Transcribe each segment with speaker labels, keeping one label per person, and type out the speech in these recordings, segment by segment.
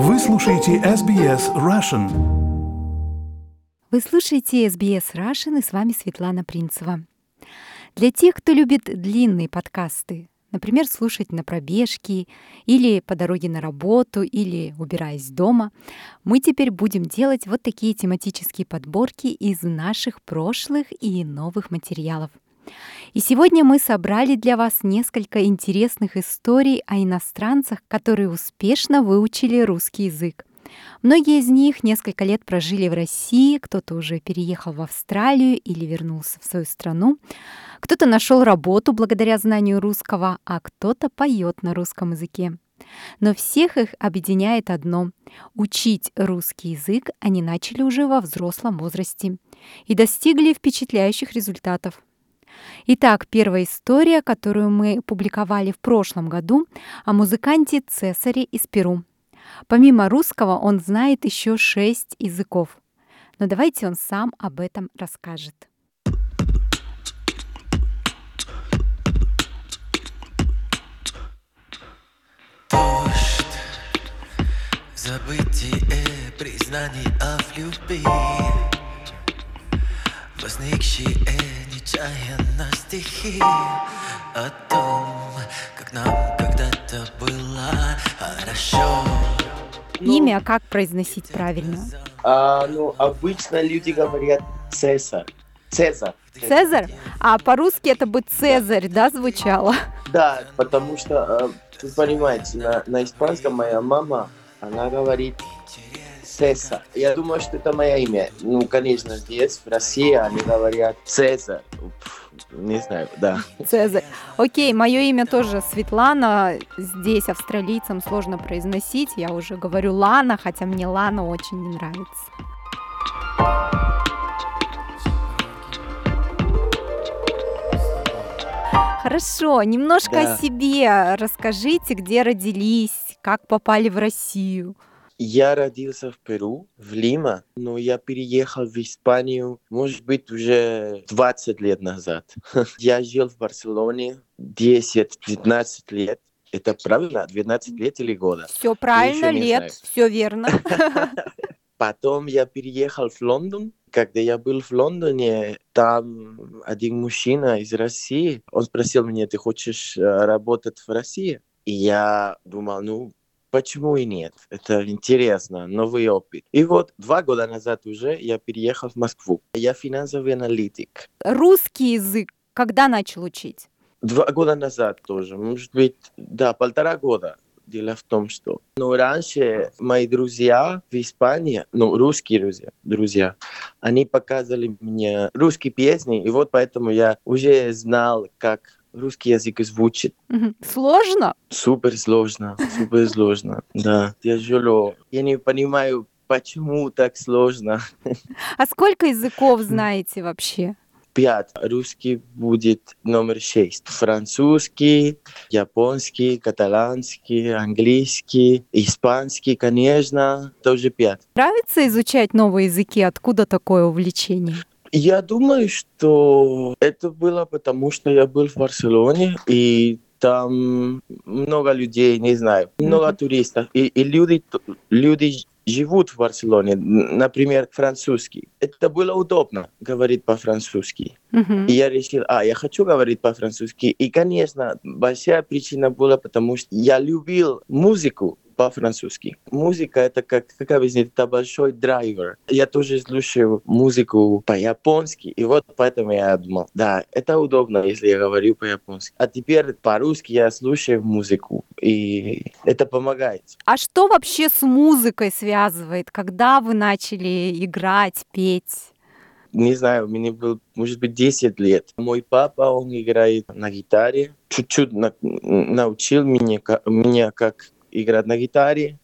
Speaker 1: Вы слушаете SBS Russian.
Speaker 2: Вы слушаете SBS Russian и с вами Светлана Принцева. Для тех, кто любит длинные подкасты, например, слушать на пробежке или по дороге на работу или убираясь дома, мы теперь будем делать вот такие тематические подборки из наших прошлых и новых материалов – и сегодня мы собрали для вас несколько интересных историй о иностранцах, которые успешно выучили русский язык. Многие из них несколько лет прожили в России, кто-то уже переехал в Австралию или вернулся в свою страну, кто-то нашел работу благодаря знанию русского, а кто-то поет на русском языке. Но всех их объединяет одно — учить русский язык они начали уже во взрослом возрасте и достигли впечатляющих результатов. Итак, первая история, которую мы публиковали в прошлом году, о музыканте Цесаре из Перу. Помимо русского он знает еще шесть языков. Но давайте он сам об этом расскажет.
Speaker 3: Дождь, забытие признаний о любви Возникшие нечаянно стихи О том, как нам когда-то было хорошо
Speaker 2: Имя как произносить правильно?
Speaker 4: А, ну, обычно люди говорят Цезарь. Цезарь.
Speaker 2: Цезарь? А по-русски это бы Цезарь, да, звучало?
Speaker 4: Да, потому что, э, вы понимаете, на, на испанском моя мама, она говорит Цесар. Я думаю, что это мое имя. Ну, конечно, здесь, в России, они говорят Цезарь. Не знаю, да.
Speaker 2: Цезарь. Окей, мое имя тоже Светлана. Здесь австралийцам сложно произносить. Я уже говорю Лана, хотя мне Лана очень не нравится. Хорошо, немножко
Speaker 4: Да.
Speaker 2: о себе расскажите, где родились, как попали в Россию.
Speaker 4: Я родился в Перу, в Лима, но я переехал в Испанию, может быть, уже 20 лет назад. Я жил в Барселоне 10-15 лет. Это правильно? 12 лет или года?
Speaker 2: Все правильно, лет, все верно.
Speaker 4: Потом я переехал в Лондон. Когда я был в Лондоне, там один мужчина из России, он спросил меня, ты хочешь э, работать в России? И я думал, ну, почему и нет? Это интересно, новый опыт. И вот два года назад уже я переехал в Москву. Я финансовый аналитик.
Speaker 2: Русский язык когда начал учить?
Speaker 4: Два года назад тоже, может быть, да, полтора года. Дело в том, что ну, раньше мои друзья в Испании, ну, русские друзья, друзья, они показывали мне русские песни, и вот поэтому я уже знал, как русский язык звучит.
Speaker 2: Сложно?
Speaker 4: Супер сложно, супер сложно, да, тяжело. Я не понимаю, почему так сложно.
Speaker 2: А сколько языков знаете вообще?
Speaker 4: Пять. Русский будет номер шесть. Французский, японский, каталанский, английский, испанский, конечно, тоже пять.
Speaker 2: Нравится изучать новые языки? Откуда такое увлечение?
Speaker 4: Я думаю, что это было потому, что я был в Барселоне, и там много людей, не знаю, много
Speaker 2: Мгм.
Speaker 4: туристов, и, и люди, люди живут в Барселоне, например, французский. Это было удобно говорить по-французски.
Speaker 2: Мгм.
Speaker 4: И я решил, а, я хочу говорить по-французски. И, конечно, большая причина была, потому что я любил музыку по-французски. Музыка это как, как объяснить, это большой драйвер. Я тоже слушаю музыку по-японски, и вот поэтому я думал, да, это удобно, если я говорю по-японски. А теперь по-русски я слушаю музыку, и это помогает.
Speaker 2: А что вообще с музыкой связывает? Когда вы начали играть, петь?
Speaker 4: не знаю, мне было, может быть, 10 лет. Мой папа, он играет на гитаре, чуть-чуть на- научил меня, меня, как играть на гитаре.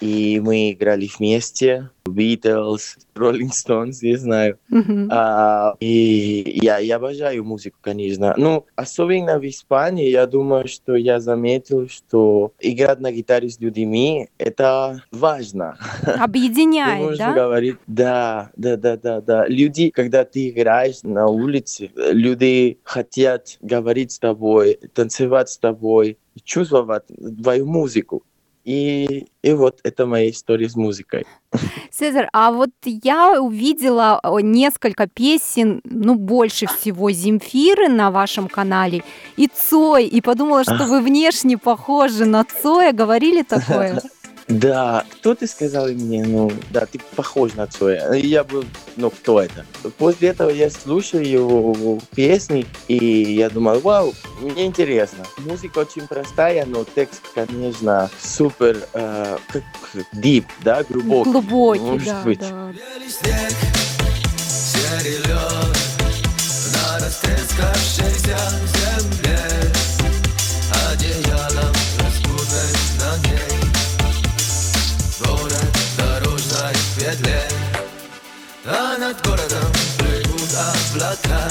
Speaker 4: И мы играли вместе. Beatles, Rolling Stones, я знаю.
Speaker 2: Мгм.
Speaker 4: А, и я, я обожаю музыку, конечно. Ну, особенно в Испании, я думаю, что я заметил, что играть на гитаре с людьми – это важно.
Speaker 2: Объединяет,
Speaker 4: Можно
Speaker 2: да?
Speaker 4: говорить, да, да, да, да, да. Люди, когда ты играешь на улице, люди хотят говорить с тобой, танцевать с тобой, чувствовать твою музыку. И, и вот это моя история с музыкой.
Speaker 2: Цезарь, а вот я увидела несколько песен, ну, больше всего Земфиры на вашем канале и Цой, и подумала, что вы внешне похожи на Цоя. Говорили такое?
Speaker 4: Да, кто-то сказал мне, ну, да, ты похож на Цоя. Я был, ну, кто это? После этого я слушаю его песни, и я думал, вау, мне интересно. Музыка очень простая, но текст, конечно, супер, э, как deep, да, глубокий.
Speaker 2: Глубокий,
Speaker 4: может
Speaker 2: да,
Speaker 4: быть.
Speaker 2: да.
Speaker 3: Белый снег, серый лед На растрескавшейся земле А над городом плывут облака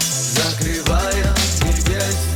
Speaker 3: Закрывая небесный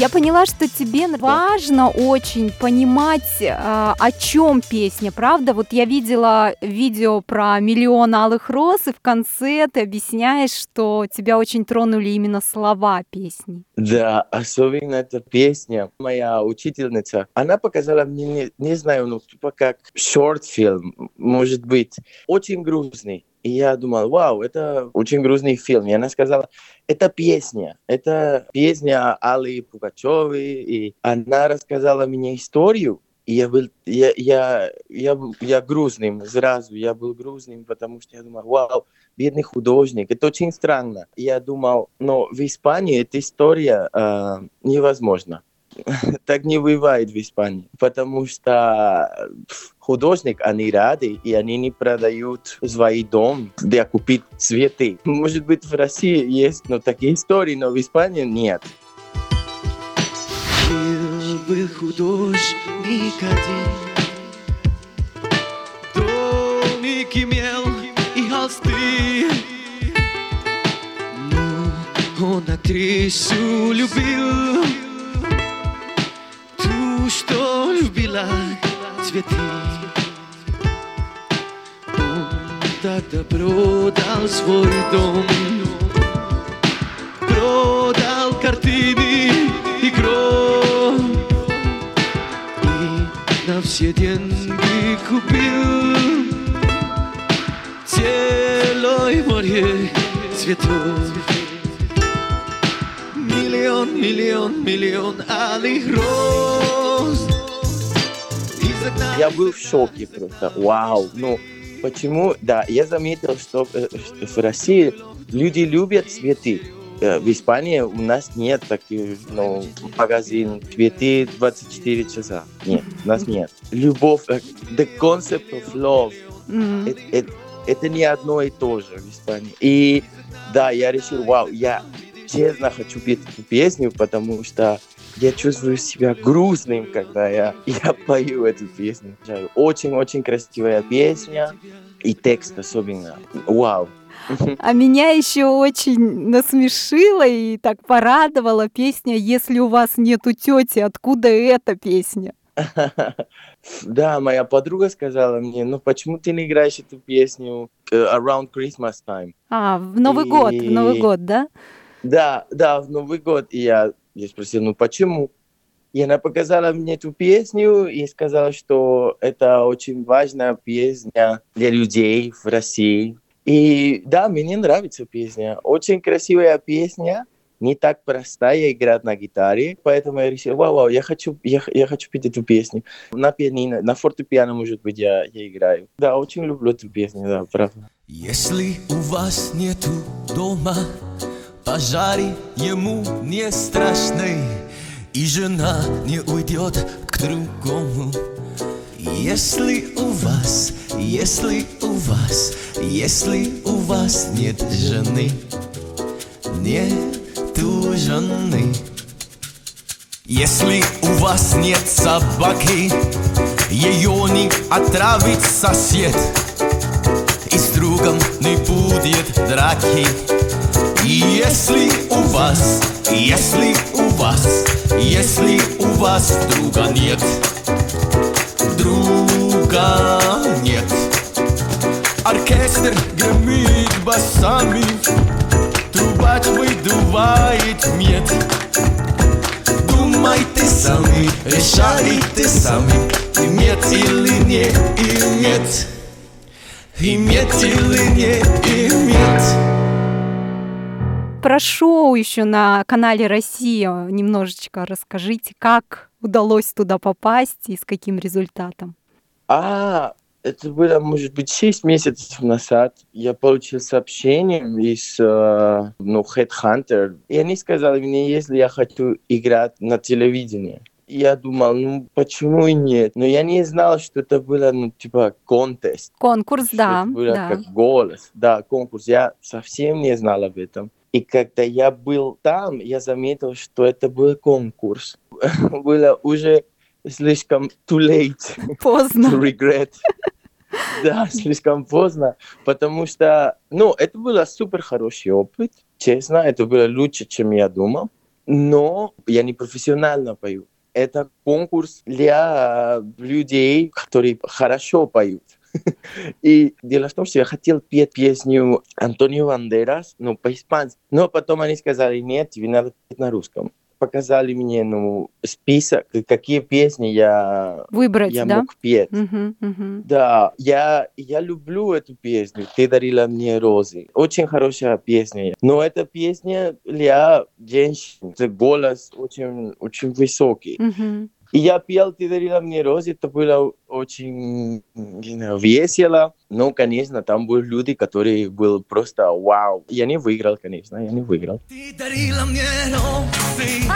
Speaker 2: Я поняла, что тебе важно очень понимать, а, о чем песня, правда? Вот я видела видео про миллион алых роз, и в конце ты объясняешь, что тебя очень тронули именно слова песни.
Speaker 4: Да, особенно эта песня. Моя учительница, она показала мне, не, не знаю, ну, типа как шорт-фильм, может быть, очень грустный. И я думал, вау, это очень грустный фильм. И она сказала, это песня, это песня Аллы Пугачевой. И она рассказала мне историю, и я был, я, я, я, был- я грустным сразу, я был грустным, потому что я думал, вау, бедный художник, это очень странно. Я думал, но в Испании эта история э, невозможна. Так не бывает в Испании, потому что художник, они рады, и они не продают свой дом, где купить цветы. Может быть, в России есть но такие истории, но в Испании нет.
Speaker 3: Был художник один Домик имел и холсты Ну, он актрису любил Что любила цветы. Он тогда продал свой дом. Продал картины и кровь И на все деньги купил Целое море цветов. Миллион, миллион, миллион алых роз
Speaker 4: Я был в шоке просто. Вау. Ну, почему? Да, я заметил, что э, в России люди любят цветы. Э, В Испании у нас нет таких, ну, магазин цветы 24 часа. Нет, у нас нет. Любовь, э, the concept of love,
Speaker 2: М.
Speaker 4: это, это- это не одно и то же в Испании. И да, я решил, вау, я честно хочу петь эту песню, потому что я чувствую себя грустным, когда я, я пою эту песню. Очень-очень красивая песня, и текст особенно. Вау.
Speaker 2: А меня еще очень насмешила и так порадовала песня «Если у вас нету тети, откуда эта песня?»
Speaker 4: Да, моя подруга сказала мне, ну почему ты не играешь эту песню э, around Christmas time?
Speaker 2: А, в Новый год, в Новый
Speaker 4: И-
Speaker 2: год, да?
Speaker 4: Да, да, в Новый год. И я, я спросил, ну почему? И она показала мне эту песню и сказала, что это очень важная песня для людей в России. И да, мне нравится песня. Очень красивая песня, не так простая играть на гитаре, поэтому я решил, вау, вау, я хочу, я, я хочу петь эту песню. На пианино, на фортепиано, может быть, я, я играю. Да, очень люблю эту песню, да, правда.
Speaker 3: Если у вас нету дома пожаре ему не страшны И жена не уйдет к другому. Если у вас, если у вас, если у вас нет жены Нету жены. Если у вас нет собаки Ее не отравит сосед. И с другом не будет драки. Если у вас Если у вас, если у вас друга нет, друга нет. Оркестр гремит басами, трубач выдувает мед. Думайте сами, решайте сами, иметь или не иметь, иметь или не иметь.
Speaker 2: Про шоу еще на канале Россия немножечко расскажите, как удалось туда попасть и с каким результатом.
Speaker 4: А, это было, может быть, 6 месяцев назад. Я получил сообщение из, э, ну, Headhunter. И они сказали мне, если я хочу играть на телевидении. Я думал, ну, почему и нет? Но я не знал, что это было, ну, типа, контест.
Speaker 2: Конкурс,
Speaker 4: что
Speaker 2: да,
Speaker 4: это было
Speaker 2: да.
Speaker 4: как голос. Да, конкурс. Я совсем не знал об этом. И когда я был там, я заметил, что это был конкурс. было уже слишком too late to
Speaker 2: Поздно.
Speaker 4: regret. Да, слишком поздно, потому что, ну, это был супер хороший опыт, честно, это было лучше, чем я думал, но я не профессионально пою. Это конкурс для людей, которые хорошо поют. И дело в том, что я хотел петь песню Антонио Бандерас, ну, по-испански. Но потом они сказали, нет, тебе надо петь на русском. Показали мне, ну, список, какие песни я,
Speaker 2: Выбрать,
Speaker 4: я
Speaker 2: да?
Speaker 4: мог петь.
Speaker 2: Мгм, мгм.
Speaker 4: Да, я, я люблю эту песню. Ты дарила мне розы. Очень хорошая песня. Но эта песня для женщин. Голос очень, очень высокий.
Speaker 2: Мгм.
Speaker 4: И я пел «Ты дарила мне розы». Это было очень весело. Но, конечно, там были люди, которые были просто вау. Я не выиграл, конечно, я не выиграл.
Speaker 3: Ты дарила мне розы,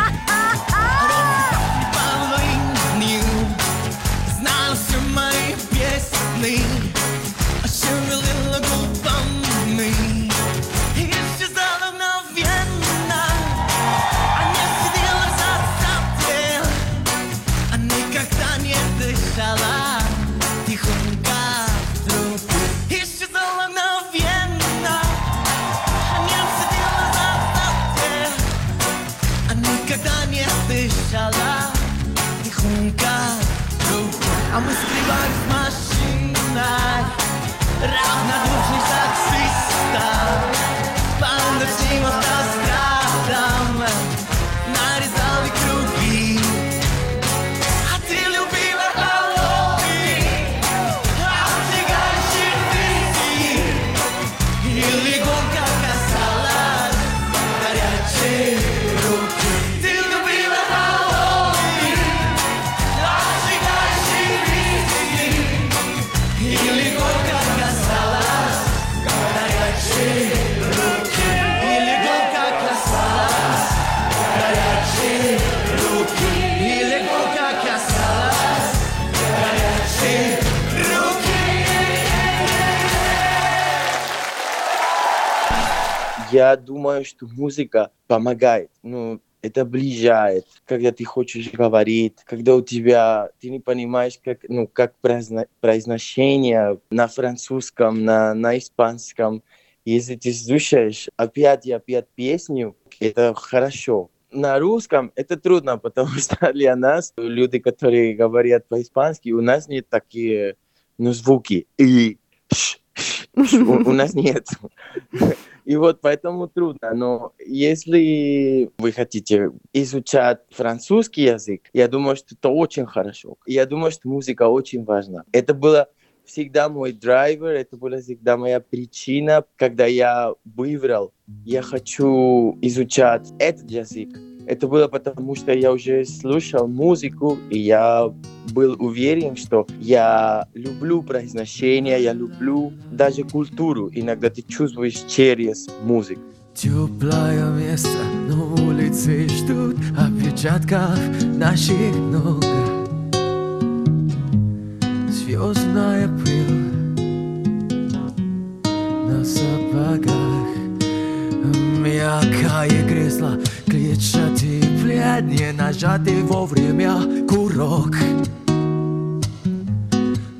Speaker 3: вдруг. А
Speaker 4: Я думаю, что музыка помогает. Ну, это ближает, когда ты хочешь говорить, когда у тебя, ты не понимаешь, как, ну, как произно- произношение на французском, на, на испанском. Если ты слушаешь опять и опять песню, это хорошо. На русском это трудно, потому что для нас, люди, которые говорят по-испански, у нас нет такие ну, звуки. И у, у нас нет. И вот поэтому трудно. Но если вы хотите изучать французский язык, я думаю, что это очень хорошо. Я думаю, что музыка очень важна. Это было всегда мой драйвер, это была всегда моя причина, когда я выбрал, я хочу изучать этот язык. Это было потому, что я уже слушал музыку, и я был уверен, что я люблю произношение, я люблю даже культуру. Иногда ты чувствуешь через музыку.
Speaker 3: Теплое место на улице ждут отпечатков наших ног Звездная пыль на сапогах Мягкое кресло, клетчатый плед Не нажатый вовремя курок.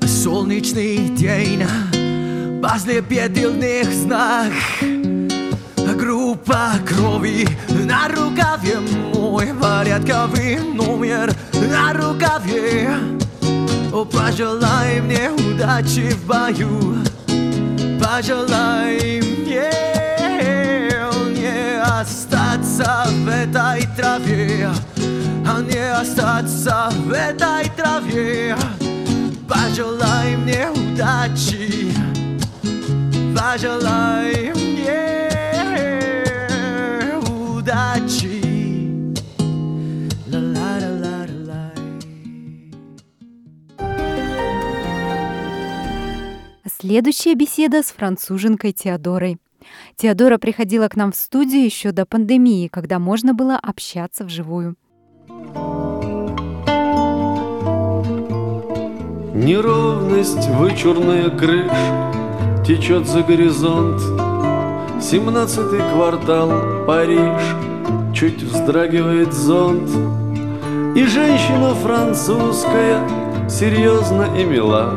Speaker 3: Солнечный день бедных знак. Группа крови на рукаве Мой порядковый номер на рукаве. О, пожелай мне удачи в бою Пожелай мне не остаться в этой траве А не остаться в этой траве Пожелай мне удачи Пожелай мне удачи.
Speaker 2: Следующая беседа с француженкой Теодорой. Теодора приходила к нам в студию еще до пандемии, когда можно было общаться вживую.
Speaker 5: Неровность, вычурная крыш Течет за горизонт Семнадцатый квартал, Париж Чуть вздрагивает зонт И женщина французская Серьезно и мила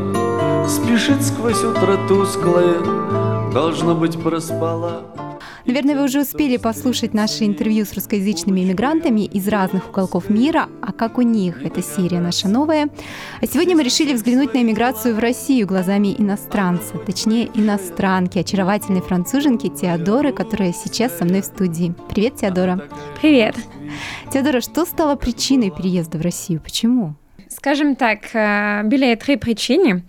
Speaker 5: Спешит сквозь утро тусклое Должно быть проспала
Speaker 2: Наверное, вы уже успели послушать наше интервью с русскоязычными иммигрантами из разных уголков мира, а как у них эта серия наша новая. А сегодня мы решили взглянуть на иммиграцию в Россию глазами иностранца, точнее иностранки, очаровательной француженки Теодоры, которая сейчас со мной в студии. Привет, Теодора.
Speaker 6: Привет.
Speaker 2: Теодора, что стало причиной переезда в Россию? Почему?
Speaker 6: Скажем так, э, были три причины.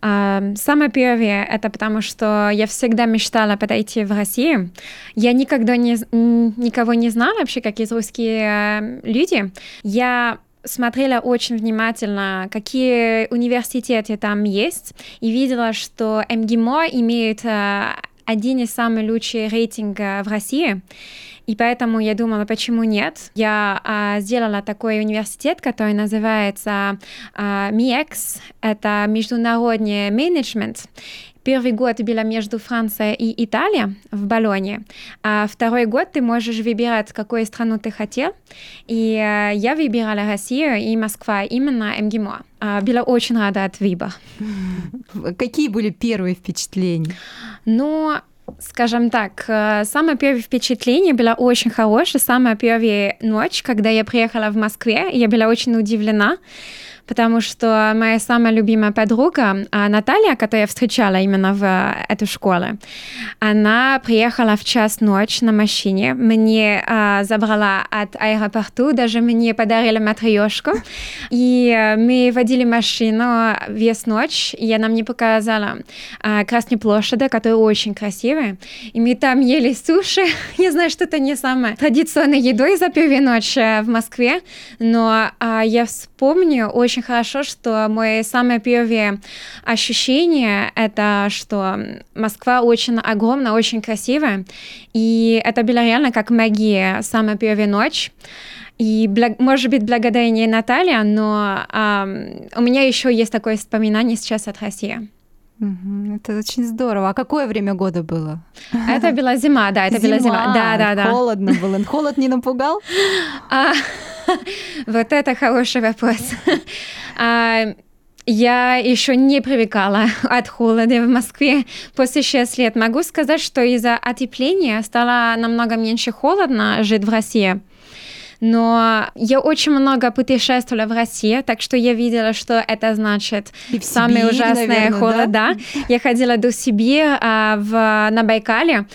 Speaker 6: А, Самое первое — это потому, что я всегда мечтала подойти в Россию. Я никогда не, никого не знала вообще, как из русские люди. Я смотрела очень внимательно, какие университеты там есть, и видела, что МГИМО имеет э, один из самых лучших рейтингов в России. И поэтому я думала, почему нет? Я а, сделала такой университет, который называется а, МИЭКС. Это международный менеджмент. Первый год было между Францией и Италией в Болоне, а второй год ты можешь выбирать, какую страну ты хотел. И э, я выбирала Россию и Москва, именно МГИМО. А, была очень рада от выбора.
Speaker 2: Какие были первые впечатления?
Speaker 6: Но, скажем так, э, самое первое впечатление было очень хорошее. Самая первая ночь, когда я приехала в Москве, я была очень удивлена, потому что моя самая любимая подруга а, Наталья, которую я встречала именно в э, эту школу, она приехала в час ночи на машине, мне а, забрала от аэропорту, даже мне подарили матрешку, и э, мы водили машину весь ночь, и она мне показала а, Красную площадь, которая очень красивая, и мы там ели суши, я знаю, что это не самая традиционная едой за первую ночь э, в Москве, но я вспомню очень хорошо, что мое самое первое ощущение это, что Москва очень огромная, очень красивая, и это было реально как магия, самая первая ночь. И, может быть, благодаря ней Наталья, но ам, у меня еще есть такое воспоминание сейчас от России.
Speaker 2: Это очень здорово. А какое время года было?
Speaker 6: Это была зима, да, это была зима. Да, да, да.
Speaker 2: Холодно было. Холод не напугал?
Speaker 6: Вот это хороший вопрос. А, я еще не привыкала от холода в Москве после 6 лет. Могу сказать, что из-за отепления стало намного меньше холодно жить в России. Но я очень много путешествовала в России, так что я видела, что это значит
Speaker 2: И в
Speaker 6: самые
Speaker 2: Сибири,
Speaker 6: ужасные
Speaker 2: наверное, да?
Speaker 6: холода. Я ходила до Сибири а, в, на Байкале,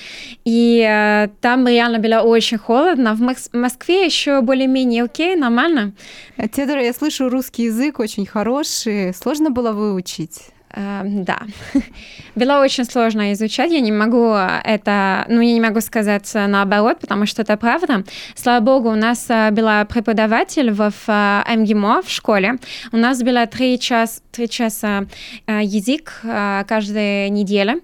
Speaker 6: и а, там реально было очень холодно. В Мос- Москве еще более-менее окей, нормально.
Speaker 2: Э, Теодора, я слышу, русский язык очень хороший. Сложно было выучить?
Speaker 6: А, да, было очень сложно изучать. Я не могу это, ну, я не могу сказать э, наоборот, потому что это правда. Слава богу, у нас э, была преподаватель в, в э, МГИМО в школе. У нас было три, час, три часа язык каждую неделю.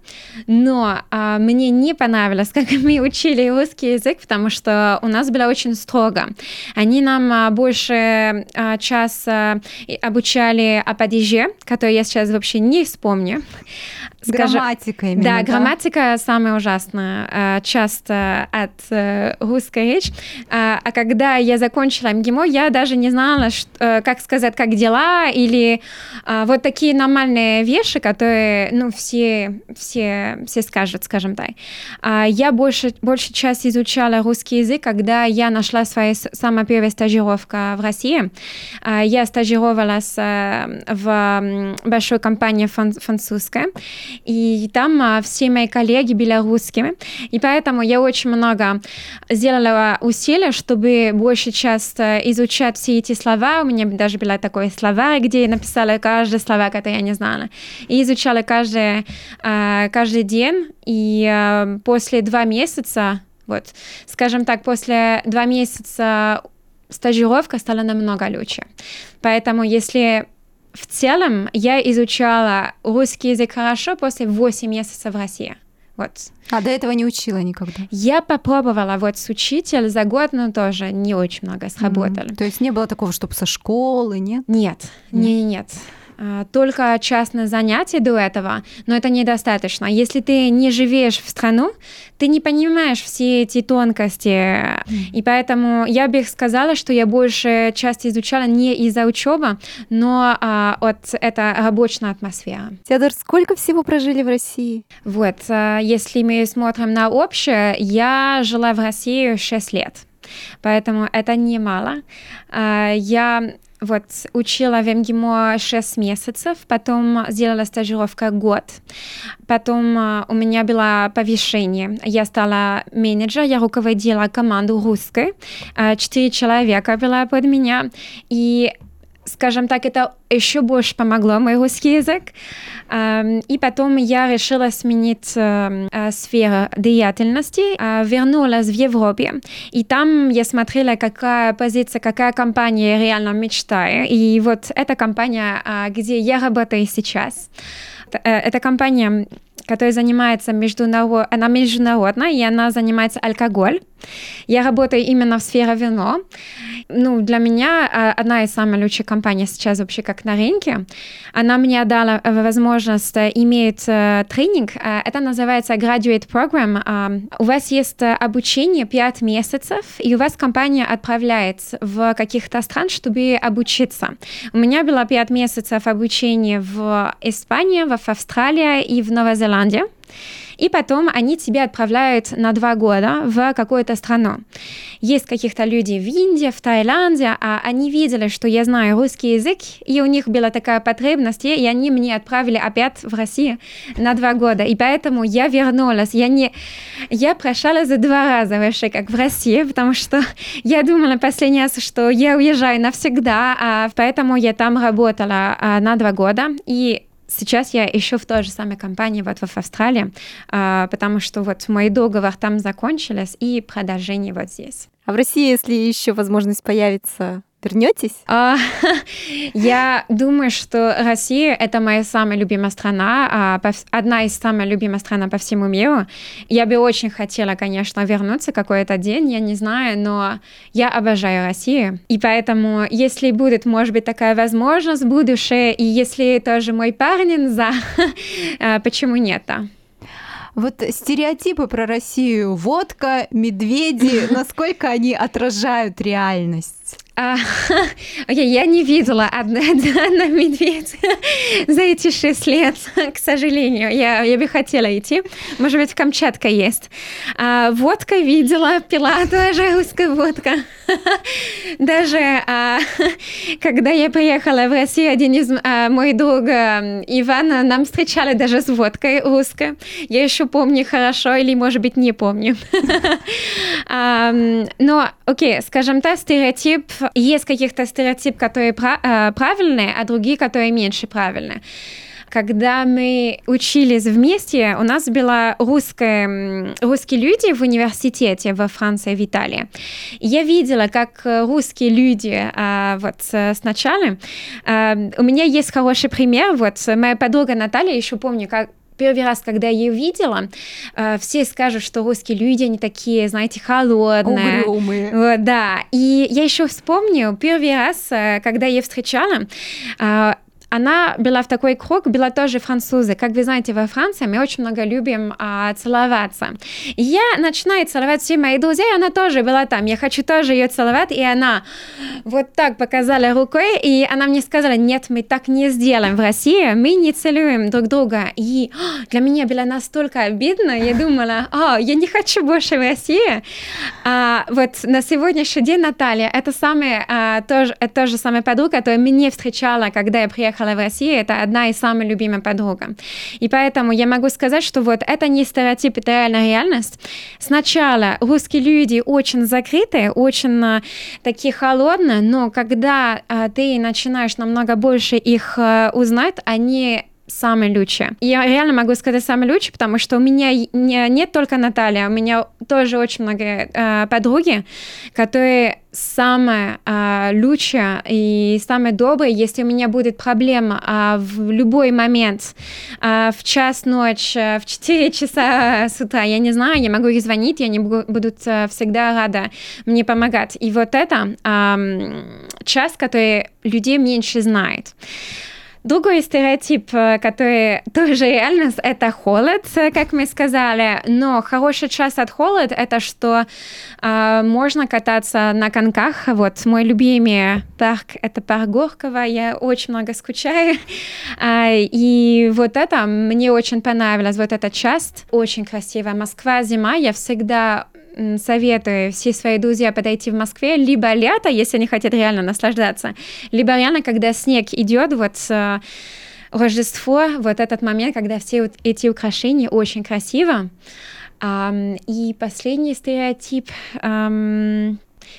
Speaker 6: Но мне не понравилось, как мы учили русский язык, потому что у нас было очень строго. Они нам больше час обучали о падеже, который я сейчас вообще не не вспомню.
Speaker 2: Скажем, грамматика именно,
Speaker 6: да, да, грамматика самая ужасная, э, часто от э, русской речи. А, а когда я закончила МГИМО, я даже не знала, э, как сказать, как дела, или вот такие нормальные вещи, которые, ну, все, все, все скажут, скажем так. А я больше, больше часть изучала русский язык, когда я нашла свою самую первую стажировку в России. А, я стажировалась в большой компании французской, и там а, все мои коллеги были русскими, и поэтому я очень много сделала усилия, чтобы больше часто изучать все эти слова. У меня даже была такой словарь, где я написала каждое слово, которое я не знала, и изучала каждый, а, каждый день, и а, после два месяца, вот, скажем так, после два месяца стажировка стала намного лучше. Поэтому если в целом я изучала русский язык хорошо после 8 месяцев в России. Вот.
Speaker 2: А до этого не учила никогда?
Speaker 6: Я попробовала вот с учителем за год, но тоже не очень много сработали.
Speaker 2: Mm-hmm. То есть не было такого, чтобы со школы, нет?
Speaker 6: Нет, нет, нет. нет. А, только частное занятие до этого, но это недостаточно. Если ты не живешь в страну, ты не понимаешь все эти тонкости, mm. и поэтому я бы сказала, что я больше часть изучала не из-за учебы, но а, от это рабочая атмосфера.
Speaker 2: Теодор, сколько всего прожили в России?
Speaker 6: Вот, а, если мы смотрим на общее, я жила в России 6 лет. Поэтому это немало. А, я вот, учила в МГИМО 6 месяцев, потом сделала стажировка год, потом uh, у меня было повышение. Я стала менеджер, я руководила команду русской, uh, четыре человека было под меня, и скажем так, это еще больше помогло мой русский язык. И потом я решила сменить э, э, сферу деятельности, а, вернулась в Европе, и там я смотрела, какая позиция, какая компания реально мечтаю. И вот эта компания, а, где я работаю сейчас, э, эта компания которая занимается международ... она международная, и она занимается алкоголь. Я работаю именно в сфере вино. Ну, для меня а, одна из самых лучших компаний сейчас вообще как на рынке. Она мне дала э, возможность э, иметь э, тренинг. Это называется Graduate Program. У вас есть обучение 5 месяцев, и у вас компания отправляет в каких-то стран, чтобы обучиться. У меня было 5 месяцев обучения в Испании, в Австралии и в Новой Зеландии. И потом они тебя отправляют на два года в какую-то страну. Есть каких-то людей в Индии, в Таиланде, а они видели, что я знаю русский язык, и у них была такая потребность, и они мне отправили опять в Россию на два года. И поэтому я вернулась. Я не... Я прошла за два раза вообще, как в России, потому что я думала последний раз, что я уезжаю навсегда, а поэтому я там работала а, на два года. И Сейчас я еще в той же самой компании, вот в Австралии, а, потому что вот мои договоры там закончились, и продолжение вот здесь.
Speaker 2: А в России, если еще возможность появится, Вернетесь?
Speaker 6: А, я думаю, что Россия это моя самая любимая страна, а, одна из самых любимых стран по всему миру. Я бы очень хотела, конечно, вернуться какой-то день, я не знаю, но я обожаю Россию. И поэтому, если будет, может быть, такая возможность в будущее, и если тоже мой парень за, а, почему нет? -то?
Speaker 2: Вот стереотипы про Россию, водка, медведи, насколько они отражают реальность?
Speaker 6: А, я не видела одна, медведь за эти шесть лет, к сожалению. Я, я бы хотела идти. Может быть, Камчатка есть. А, водка видела, пила тоже русская водка. Даже а, когда я приехала в Россию, один из а, мой друг а, Иван нам встречали даже с водкой русской. Я еще помню хорошо или, может быть, не помню. а, но, окей, скажем так, стереотип есть каких-то стереотип, которые э, правильные, а другие, которые меньше правильные когда мы учились вместе, у нас было русские, русские люди в университете во Франции, в Италии. Я видела, как русские люди а, вот сначала... А, у меня есть хороший пример. Вот моя подруга Наталья, еще помню, как первый раз, когда я ее видела, э, все скажут, что русские люди, они такие, знаете, холодные.
Speaker 2: Угрюмые.
Speaker 6: Вот, да. И я еще вспомню первый раз, э, когда я встречала, э, она была в такой круг, была тоже французы. Как вы знаете, во Франции мы очень много любим а, целоваться. И я начинаю целовать все мои друзья, и она тоже была там. Я хочу тоже ее целовать, и она вот так показала рукой, и она мне сказала, нет, мы так не сделаем в России, мы не целуем друг друга. И для меня было настолько обидно, я думала, а, я не хочу больше в России. А, вот на сегодняшний день Наталья, это самая, а, тоже, это тоже самая подруга, которая меня встречала, когда я приехала в Россию, это одна из самых любимых подруг. И поэтому я могу сказать, что вот это не стереотип, это реальная реальность. Сначала русские люди очень закрытые, очень а, такие холодные, но когда а, ты начинаешь намного больше их а, узнать, они самые лучшие. Я реально могу сказать самые лучшие, потому что у меня не, нет только Наталья, у меня тоже очень много э, подруги, которые самые э, лучшие и самые добрые, если у меня будет проблема э, в любой момент, э, в час ночи, в 4 часа с утра, я не знаю, я могу их звонить, и они будут э, всегда рады мне помогать. И вот это э, час, который людей меньше знает. Другой стереотип, э, который тоже реальность, это холод, э, как мы сказали, но хороший час от холода это что э, можно кататься на коньках. Вот мой любимый парк это парк Горького, я очень много скучаю, э, и вот это мне очень понравилось, вот эта часть очень красивая. Москва зима, я всегда советую все свои друзья подойти в Москве либо лето, если они хотят реально наслаждаться, либо реально, когда снег идет, вот э, Рождество, вот этот момент, когда все вот эти украшения очень красиво. И последний стереотип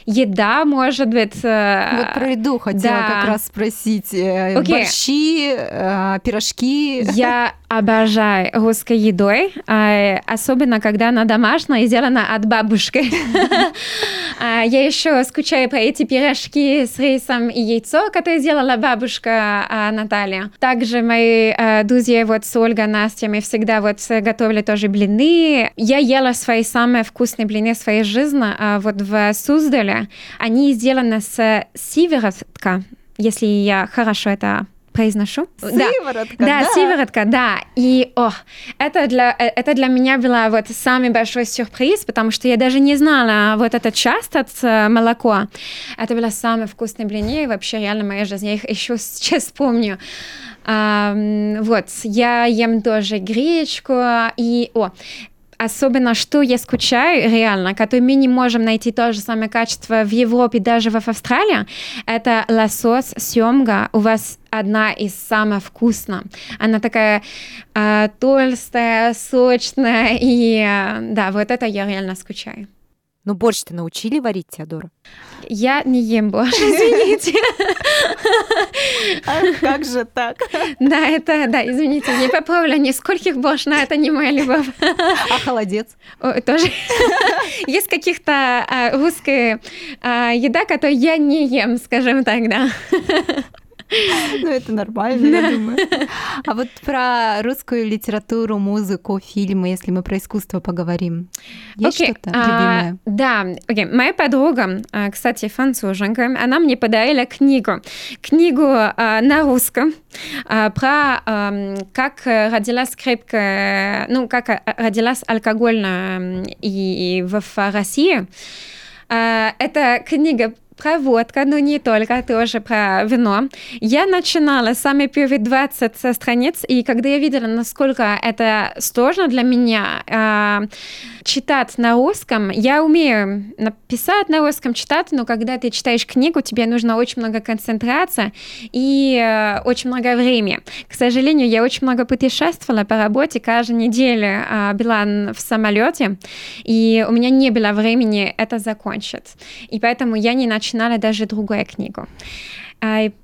Speaker 6: еда, может быть. Э,
Speaker 2: вот про еду хотела да. как раз спросить. Okay. Э, борщи, пирожки.
Speaker 6: Я обожаю русской едой, особенно когда она домашняя и сделана от бабушки. А, я еще скучаю по эти пирожки с рисом и яйцо, которые сделала бабушка а, Наталья. Также мои а, друзья, вот с Ольгой, Настя, мы всегда вот готовили тоже блины. Я ела свои самые вкусные блины своей жизни вот в Суздале. Они сделаны с сиверотка, если я хорошо это произношу.
Speaker 2: Сыворотка, да.
Speaker 6: Да, да, сыворотка, да. И, о, это для, э, это для меня была вот самый большой сюрприз, потому что я даже не знала вот этот часть от э, молока. Это было самое вкусное блины, вообще реально моя жизнь. Я их еще сейчас помню. А, вот, я ем тоже гречку, и, о, особенно что я скучаю реально, который мы не можем найти то же самое качество в Европе, даже в Австралии, это лосось, семга. У вас одна из самых вкусных. Она такая э, толстая, сочная, и э, да, вот это я реально скучаю.
Speaker 2: Ну, борщ-то научили варить, Теодора?
Speaker 6: Я не ем борщ, извините.
Speaker 2: А как же так?
Speaker 6: Да, это, да, извините, не поправлю нискольких борщ, но это не моя любовь.
Speaker 2: А холодец?
Speaker 6: Тоже. Есть каких-то а, русская а, еда, которую я не ем, скажем так, да.
Speaker 2: Ну, это нормально, я думаю. А вот про русскую литературу, музыку, фильмы, если мы про искусство поговорим. Есть okay. что-то любимое?
Speaker 6: Да. Okay. Моя подруга, а, кстати, француженка, она мне подарила книгу. Книгу а, на русском а, про как родилась скрипка, ну, как родилась алкогольная и в России. Это книга про водку, но не только, тоже про вино. Я начинала сами первые 20 страниц, и когда я видела, насколько это сложно для меня э, читать на русском, я умею написать на русском, читать, но когда ты читаешь книгу, тебе нужно очень много концентрации и э, очень много времени. К сожалению, я очень много путешествовала по работе, каждую неделю э, была в самолете, и у меня не было времени это закончить. И поэтому я не начала начинали даже другую книгу.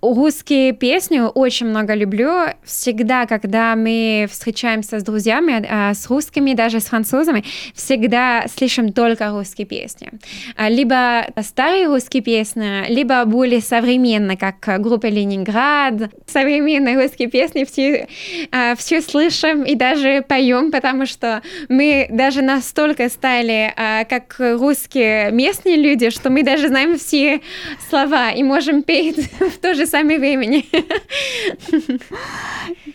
Speaker 6: Русские песни очень много люблю. Всегда, когда мы встречаемся с друзьями, а, с русскими, даже с французами, всегда слышим только русские песни. А, либо старые русские песни, либо более современные, как группа Ленинград. Современные русские песни все, а, все слышим и даже поем, потому что мы даже настолько стали как русские местные люди, что мы даже знаем все слова и можем петь в то же самое времени.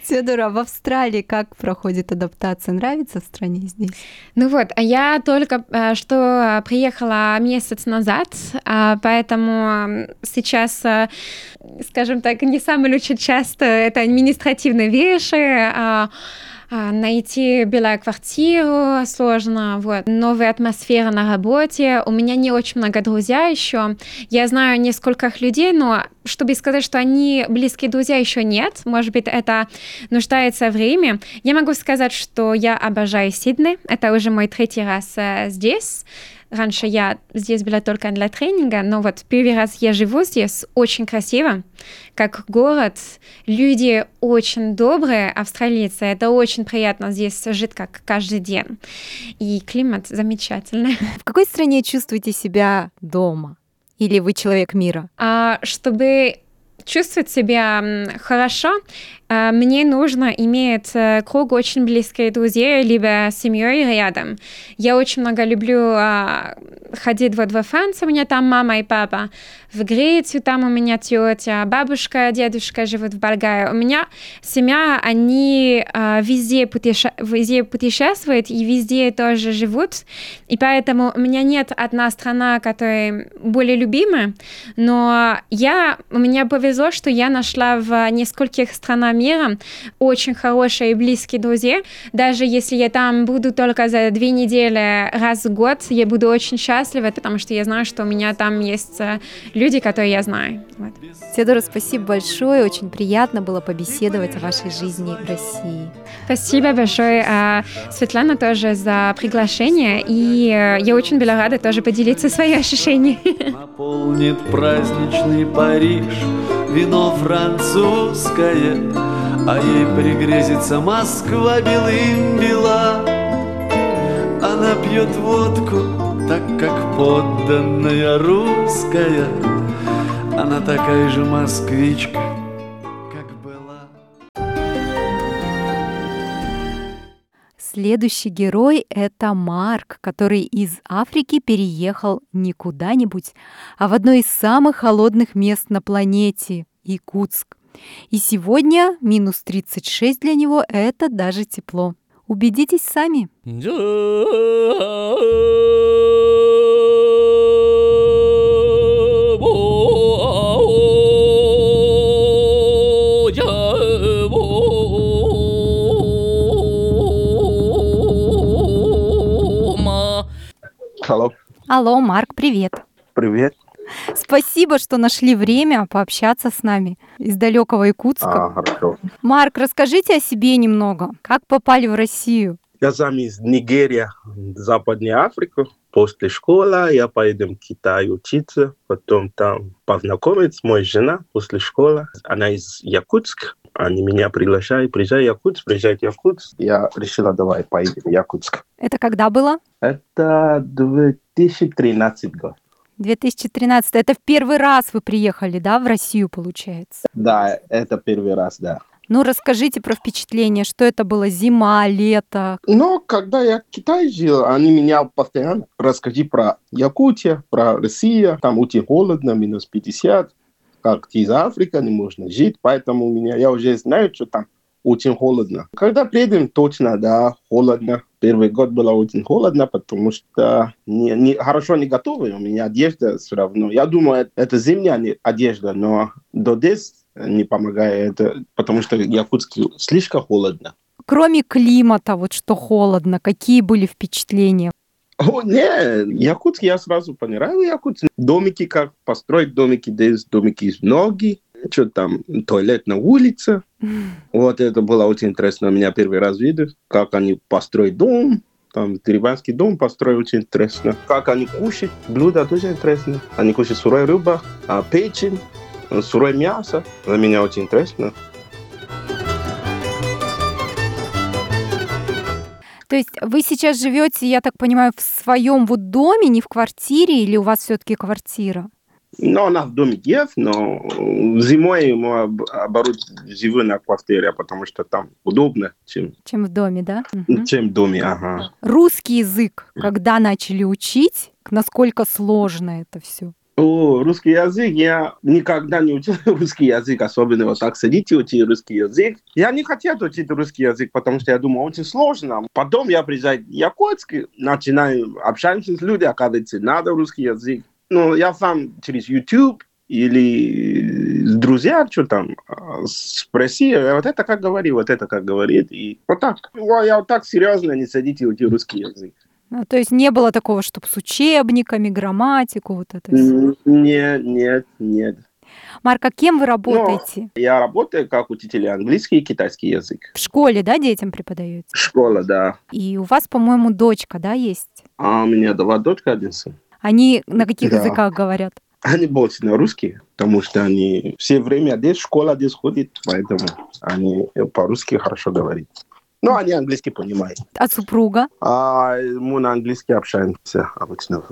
Speaker 2: Теодора, в Австралии как проходит адаптация? Нравится в стране здесь?
Speaker 6: Ну вот, а я только э, что приехала месяц назад, а, поэтому сейчас, э, скажем так, не самый лучший часто это административные вещи, а, найти белую квартиру сложно, вот, новая атмосфера на работе. У меня не очень много друзей еще. Я знаю нескольких людей, но чтобы сказать, что они близкие друзья, еще нет. Может быть, это нуждается в время. Я могу сказать, что я обожаю Сиднey. Это уже мой третий раз э, здесь. Раньше я здесь была только для тренинга, но вот первый раз я живу здесь, очень красиво, как город, люди очень добрые, австралийцы, это очень приятно здесь жить как каждый день, и климат замечательный.
Speaker 2: В какой стране чувствуете себя дома? Или вы человек мира?
Speaker 6: А, чтобы чувствовать себя хорошо, мне нужно иметь э, круг очень близких друзей, либо семьей рядом. Я очень много люблю а, ходить вот во Францию, у меня там мама и папа, в Грецию там у меня тетя, бабушка, дедушка живут в Болгарии. У меня семья, они а, везде, путеше... везде путешествуют и везде тоже живут, и поэтому у меня нет одна страна, которая более любимая, но я, меня повезло, что я нашла в нескольких странах мира очень хорошие и близкие друзья. Даже если я там буду только за две недели раз в год, я буду очень счастлива, потому что я знаю, что у меня там есть э, люди, которые я знаю. Вот.
Speaker 2: Теодора, спасибо большое. Очень приятно было побеседовать о вашей жизни в России.
Speaker 6: Спасибо большое, а, Светлана, тоже за приглашение. И э, я очень была рада тоже поделиться своими ощущениями.
Speaker 5: Наполнит праздничный Париж вино французское, А ей пригрезится Москва белым бела. Она пьет водку, так как подданная русская, Она такая же москвичка.
Speaker 2: Следующий герой — это Марк, который из Африки переехал не куда-нибудь, а в одно из самых холодных мест на планете — Якутск. И сегодня минус 36 для него — это даже тепло. Убедитесь сами.
Speaker 4: Алло,
Speaker 2: Алло, Марк, привет.
Speaker 4: привет.
Speaker 2: Спасибо, что нашли время пообщаться с нами из далекого Якутска.
Speaker 4: А, хорошо.
Speaker 2: Марк, расскажите о себе немного. Как попали в Россию?
Speaker 7: Я сам из Нигерии, Западная Африка. После школы я поеду в Китай учиться, потом там познакомиться с моей женой после школы. Она из Якутска. Они меня приглашают, приезжай в Якутск, приезжай в Якутск. Я решила, давай поедем в Якутск.
Speaker 2: Это когда было?
Speaker 7: Это 2013 год.
Speaker 2: 2013. Это в первый раз вы приехали, да, в Россию, получается?
Speaker 7: Да, это первый раз, да.
Speaker 2: Ну, расскажите про впечатление, что это было зима, лето.
Speaker 7: Но когда я в Китае жил, они меня постоянно расскажи про Якутию, про Россию. Там очень холодно, минус 50. Как из Африки не можно жить, поэтому у меня, я уже знаю, что там очень холодно. Когда приедем, точно, да, холодно. Первый год было очень холодно, потому что не, не, хорошо не готовы. У меня одежда все равно. Я думаю, это зимняя одежда, но до здесь не помогает, это, потому что в Якутске слишком холодно.
Speaker 2: Кроме климата, вот что холодно, какие были впечатления?
Speaker 7: О, не, Якутск я сразу понял. Якутск. Домики, как построить домики, здесь домики из ноги. Что там, туалет на улице. Вот это было очень интересно. Меня первый раз видел, как они построят дом. Там деревенский дом построить очень интересно. Как они кушают, блюда тоже интересно. Они кушают сырой рыба, а, печень, сырое мясо. Для меня очень интересно.
Speaker 2: То есть вы сейчас живете, я так понимаю, в своем вот доме, не в квартире, или у вас все-таки квартира?
Speaker 7: Но у нас доме есть, но зимой мы об- оборот живу на квартире, потому что там удобно, чем,
Speaker 2: Чем в доме, да? Мгм.
Speaker 7: чем в доме. Ага.
Speaker 2: Русский язык, когда начали учить, насколько сложно это все?
Speaker 7: О, русский язык, я никогда не учил русский язык, особенно вот так сидите учить русский язык. Я не хотел учить русский язык, потому что я думал, очень сложно. Потом я приезжаю в Якутск, начинаю общаться с людьми, оказывается, надо русский язык. Ну, я сам через YouTube или друзья, что там, а, спроси, а вот это как говорит, вот это как говорит. И вот так. Я вот так серьезно не садите учить русский язык.
Speaker 2: Ну, то есть не было такого, чтобы с учебниками, грамматику, вот это всё?
Speaker 7: М, Нет, нет, нет.
Speaker 2: Марк, а кем вы работаете?
Speaker 7: Я работаю как учитель английский и китайский язык.
Speaker 2: В школе, да, детям преподаете?
Speaker 7: Школа, да.
Speaker 2: И у вас, по-моему, дочка, да, есть?
Speaker 7: А у меня два дочка, один сын.
Speaker 2: Они на каких
Speaker 7: Да.
Speaker 2: языках говорят?
Speaker 7: Они больше на русский, потому что они все время здесь, школа здесь ходит, поэтому они по-русски хорошо говорят. Но они английский понимают.
Speaker 2: А супруга?
Speaker 7: А мы на английский общаемся обычно.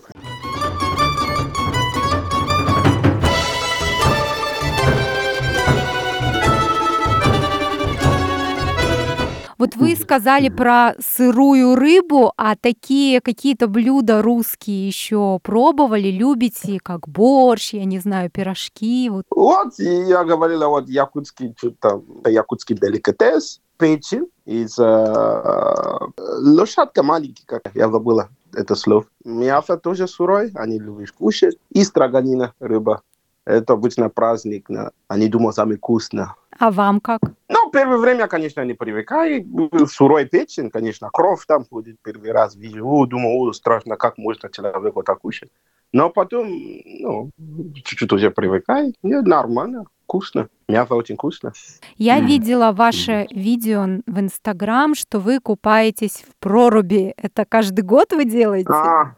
Speaker 2: Вот вы сказали про сырую рыбу, а такие какие-то блюда русские еще пробовали, любите, как борщ, я не знаю, пирожки, вот.
Speaker 7: Вот, я говорила, вот якутский, что-то, якутский деликатес, печень из э, лошадка маленький, как я забыла это слово. Мясо тоже сырой, они любят кушать. И строганина, рыба. Это обычно праздник, они думают, самое вкусно.
Speaker 2: А вам как?
Speaker 7: Ну, первое время, конечно, не привыкаю. Сырой печень, конечно, кровь там будет первый раз. Вижу, думаю, страшно, как можно человек вот так кушать. Но потом, ну, чуть-чуть уже привыкаю. Нет, нормально, вкусно. Мясо очень вкусно.
Speaker 2: Я
Speaker 7: Мгм.
Speaker 2: видела ваше видео в Инстаграм, что вы купаетесь в проруби. Это каждый год вы делаете?
Speaker 7: А,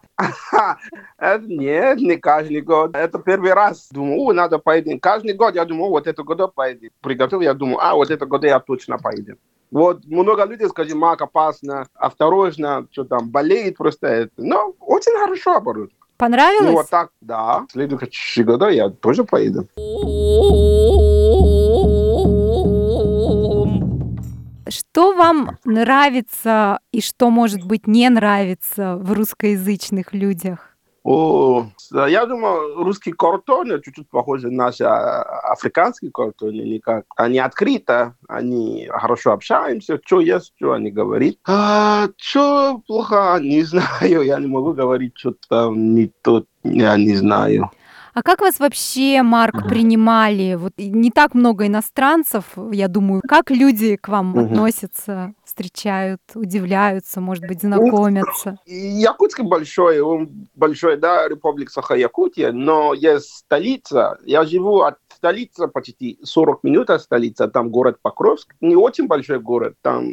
Speaker 7: это нет, не каждый год. Это первый раз. Думаю, о, надо поедем. Каждый год я думаю, «О, вот это год поедем. Приготовил, я думаю, а, вот это год я точно поедем. Вот много людей скажут, мак, опасно, осторожно, что там, болеет просто это. Но очень хорошо оборудовано.
Speaker 2: Понравилось?
Speaker 7: Ну, вот так, да. В следующие года я тоже поеду.
Speaker 2: Что вам нравится и что, может быть, не нравится в русскоязычных людях?
Speaker 7: О, я думаю, русский картон чуть-чуть похож на наши а, африканские картоны. Никак. Они открыто, они хорошо общаемся, что есть, что они говорят. А, что плохо, не знаю, я не могу говорить, что там не то, я не знаю.
Speaker 2: А как вас вообще, Марк, принимали? Вот не так много иностранцев, я думаю. Как люди к вам
Speaker 7: Мгм.
Speaker 2: относятся, встречают, удивляются, может быть, знакомятся?
Speaker 7: И Якутск большой, он большой, да, Республика Саха-Якутия, но есть столица. Я живу от столицы почти 40 минут от столицы, там город Покровск. Не очень большой город, там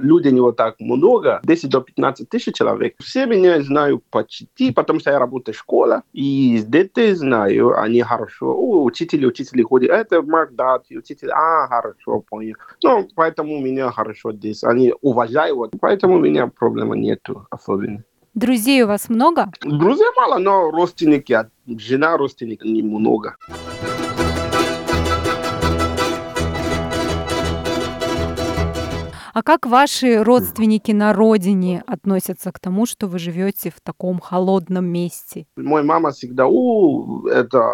Speaker 7: людей не вот так много, 10 до 15 тысяч человек. Все меня знают почти, потому что я работаю в школе, и дети знаю, они хорошо, о, учители, учители ходят, это Марк Дати, учитель, а, хорошо, понял. Ну, поэтому меня хорошо здесь, они уважают, поэтому у меня проблемы нету особенно.
Speaker 2: Друзей у вас много?
Speaker 7: Друзей мало, но родственники, жена родственников немного.
Speaker 2: А как ваши родственники на родине относятся к тому, что вы живете в таком холодном месте?
Speaker 7: Мой мама всегда, у, это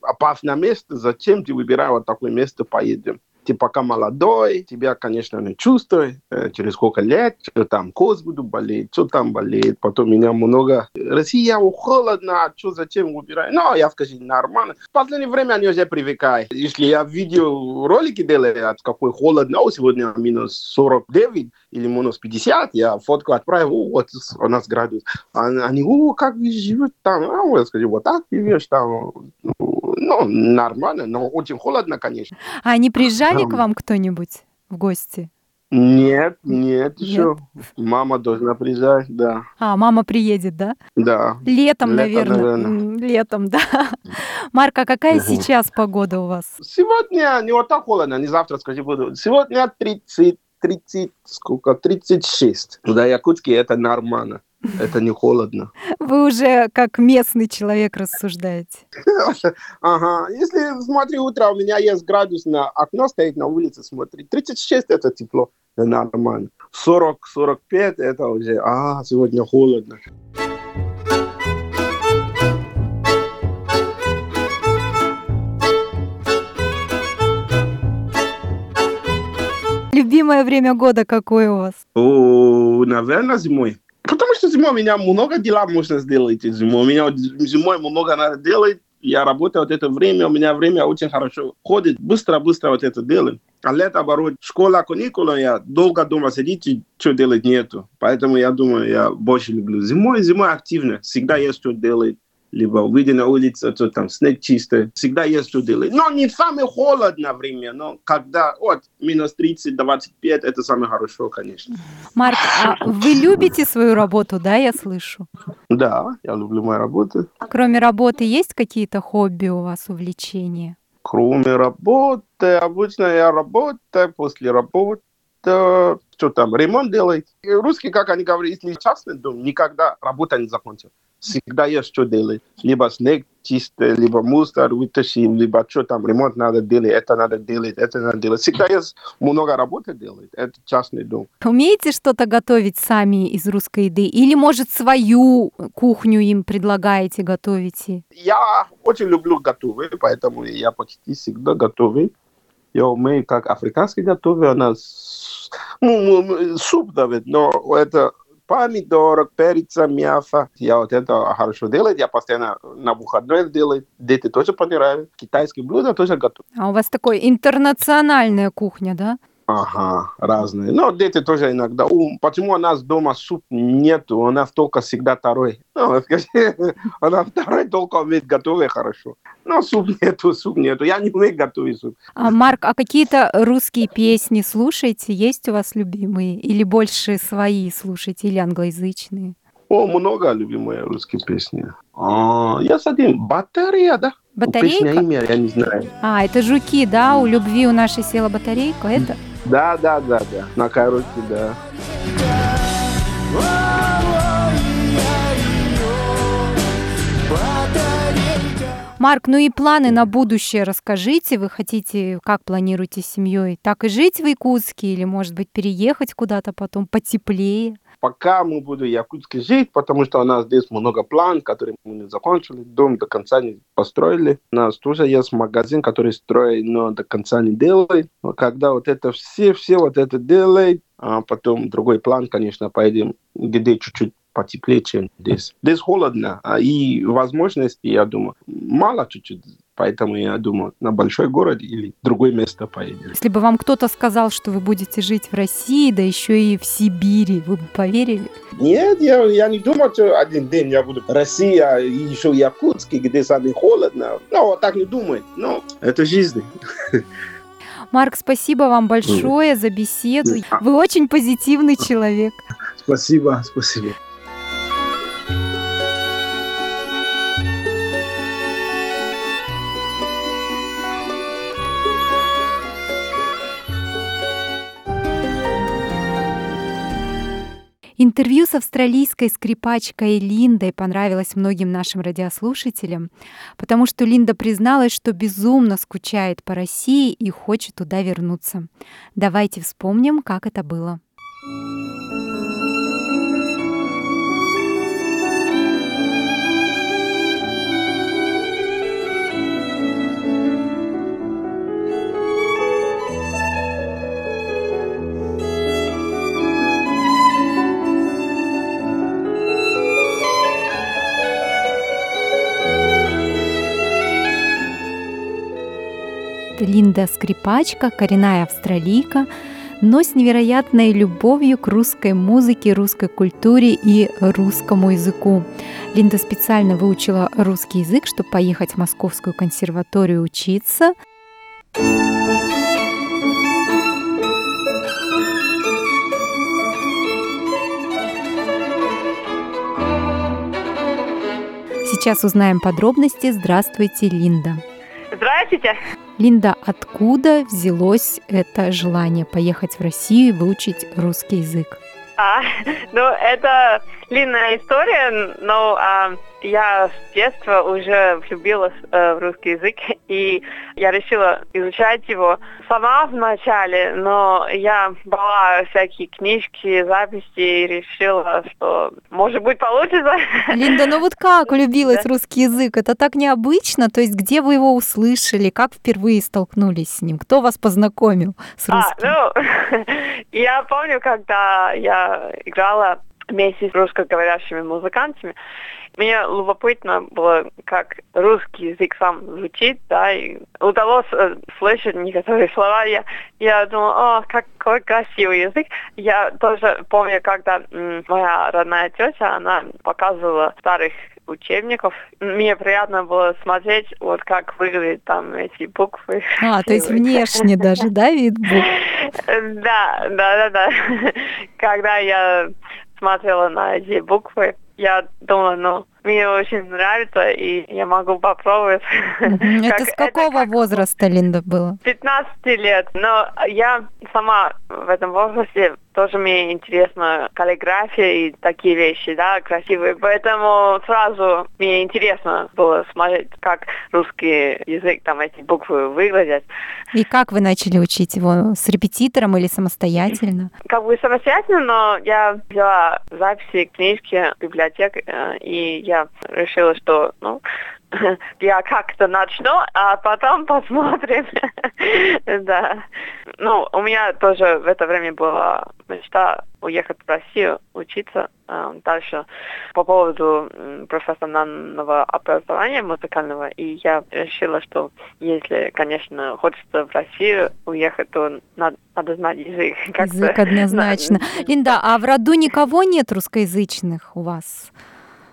Speaker 7: опасное место, зачем ты выбираешь вот такое место, поедем. Ты пока молодой, тебя, конечно, не чувствуй, э, через сколько лет, что там коз буду болеть, что там болеет, потом меня много. Россия холодно, а что, зачем выбирать? Ну, я скажу, нормально. В последнее время они уже привыкают. Если я видео ролики делаю, от какой холодно, сегодня минус 49 или минус 50, я фотку отправил, о, вот у нас градус. Они, о, как вы живете там? А я скажу, вот так живешь там. Ну, нормально, но очень холодно, конечно.
Speaker 2: А они приезжали к
Speaker 7: Ам.
Speaker 2: вам кто-нибудь в гости?
Speaker 7: Нет, нет, еще. Мама должна приезжать, да.
Speaker 2: А, мама приедет, да?
Speaker 7: Да.
Speaker 2: Летом,
Speaker 7: Летом,
Speaker 2: наверное.
Speaker 7: наверное.
Speaker 2: Летом, да. Марк, а какая сейчас погода у вас?
Speaker 7: Сегодня не вот так холодно, не завтра, скажи, буду. Сегодня 30, 30, сколько, 36. Туда Якутске это нормально. Это не холодно.
Speaker 2: Вы уже как местный человек рассуждаете.
Speaker 7: Ага. Если смотри, утро у меня есть градус на окно стоит на улице, смотри. 36 это тепло, это нормально. 40-45 это уже, а, сегодня холодно.
Speaker 2: Любимое время года какое у вас?
Speaker 7: О, наверное, зимой. Потому что зимой у меня много дела можно сделать зимой. У меня зимой много надо делать. Я работаю вот это время, у меня время очень хорошо ходит. Быстро-быстро вот это делаю. А лето, оборот, школа, каникулы, я долго дома сидеть, и что делать нету. Поэтому я думаю, я больше люблю зимой. Зимой активно. Всегда есть что делать либо выйди на улицу, то там снег чистый. Всегда есть что делать. Но не самое холодное время, но когда вот минус 30, 25, это самое хорошо, конечно.
Speaker 2: Марк, а вы любите свою работу, да, я слышу?
Speaker 7: Да, я люблю мою работу.
Speaker 2: Кроме работы есть какие-то хобби у вас, увлечения?
Speaker 7: Кроме работы, обычно я работаю, после работы что там, ремонт делать. И русские, как они говорят, если частный дом, никогда работа не закончится всегда есть что делать. Либо снег чистый, либо мусор вытащим, либо что там, ремонт надо делать, это надо делать, это надо делать. Всегда есть много работы делать. Это частный дом.
Speaker 2: Умеете что-то готовить сами из русской еды? Или, может, свою кухню им предлагаете, готовите?
Speaker 7: Я очень люблю готовить, поэтому я почти всегда готовлю. Я умею как африканский готовить, у нас ну, суп, Давид, но это помидорок, перца, мяса. Я вот это хорошо делаю, я постоянно на выходной делаю. Дети тоже понравились. Китайские блюда тоже готовы.
Speaker 2: А у вас такой интернациональная кухня, да?
Speaker 7: Ага, разные. Но дети тоже иногда. У, почему у нас дома суп нет? У нас только всегда второй. Ну, скажи, у нас второй только умеет готовить хорошо. Но суп нету, суп нету. Я не умею готовить суп.
Speaker 2: А, Марк, а какие-то русские песни слушаете? Есть у вас любимые? Или больше свои слушаете, или англоязычные?
Speaker 7: О, много любимые русские песни. А, я с один. Батарея, да?
Speaker 2: Батарейка?
Speaker 7: Имя, я не знаю.
Speaker 2: А, это жуки, да? У любви у нашей села батарейка, это?
Speaker 7: Да, да, да, да. На карусе, да.
Speaker 2: Марк, ну и планы на будущее расскажите. Вы хотите, как планируете с семьей? Так и жить в Якутске или, может быть, переехать куда-то потом потеплее?
Speaker 7: Пока мы будем в Якутске жить, потому что у нас здесь много план, которые мы не закончили, дом до конца не построили. У нас тоже есть магазин, который строит, но до конца не делает. Но когда вот это все, все вот это делает, а потом другой план, конечно, поедем где чуть-чуть потеплее, чем здесь. Здесь холодно, а и возможностей, я думаю, мало чуть-чуть. Поэтому я думаю, на большой город или другое место поедем.
Speaker 2: Если бы вам кто-то сказал, что вы будете жить в России, да еще и в Сибири, вы бы поверили?
Speaker 7: Нет, я, я не думал, что один день я буду в России, а еще в Якутске, где самое холодно. Ну, вот так не думаю. Но это жизнь.
Speaker 2: Марк, спасибо вам большое за беседу. Вы очень позитивный человек.
Speaker 7: Спасибо, спасибо.
Speaker 2: Интервью с австралийской скрипачкой Линдой понравилось многим нашим радиослушателям, потому что Линда призналась, что безумно скучает по России и хочет туда вернуться. Давайте вспомним, как это было. Линда скрипачка, коренная австралийка, но с невероятной любовью к русской музыке, русской культуре и русскому языку. Линда специально выучила русский язык, чтобы поехать в Московскую консерваторию учиться. Сейчас узнаем подробности. Здравствуйте, Линда.
Speaker 8: Здравствуйте.
Speaker 2: Линда, откуда взялось это желание поехать в Россию и выучить русский язык?
Speaker 8: А, ну, это длинная история, но а, я с детства уже влюбилась э, в русский язык, и я решила изучать его сама вначале, но я брала всякие книжки, записи и решила, что может быть получится.
Speaker 2: Линда, ну вот как влюбилась в русский язык? Это так необычно. То есть где вы его услышали? Как впервые столкнулись с ним? Кто вас познакомил с русским?
Speaker 8: А, ну, я помню, когда я играла вместе с русскоговорящими музыкантами. Мне любопытно было, как русский язык сам звучит, да, и удалось э, слышать некоторые слова. Я, я думала, о, какой красивый язык. Я тоже помню, когда м, моя родная тетя, она показывала старых учебников. Мне приятно было смотреть, вот как выглядят там эти буквы.
Speaker 2: А, то есть внешне даже, да, вид букв?
Speaker 8: Да, да, да, да. Когда я смотрела на эти буквы, я думала, ну, мне очень нравится, и я могу попробовать.
Speaker 2: Это с какого возраста, Линда, было?
Speaker 8: 15 лет, но я сама в этом возрасте тоже мне интересна каллиграфия и такие вещи, да, красивые. Поэтому сразу мне интересно было смотреть, как русский язык, там эти буквы выглядят.
Speaker 2: И как вы начали учить его? С репетитором или самостоятельно?
Speaker 8: Как бы самостоятельно, но я взяла записи, книжки в библиотеке, э, и я решила, что, ну, я как-то начну, а потом посмотрим. да. Ну, у меня тоже в это время была мечта уехать в Россию, учиться э, дальше по поводу профессионального образования музыкального. И я решила, что если, конечно, хочется в Россию уехать, то надо, надо знать язык.
Speaker 2: Язык однозначно. Линда, а в роду никого нет русскоязычных у вас?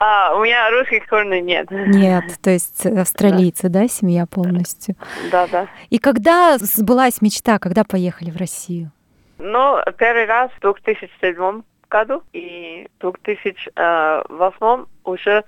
Speaker 8: А, у меня русских корней нет.
Speaker 2: Нет, то есть австралийцы, да, да семья полностью?
Speaker 8: Да, да.
Speaker 2: И когда сбылась мечта, когда поехали в Россию?
Speaker 8: Ну, первый раз в 2007 году и в 2008 уже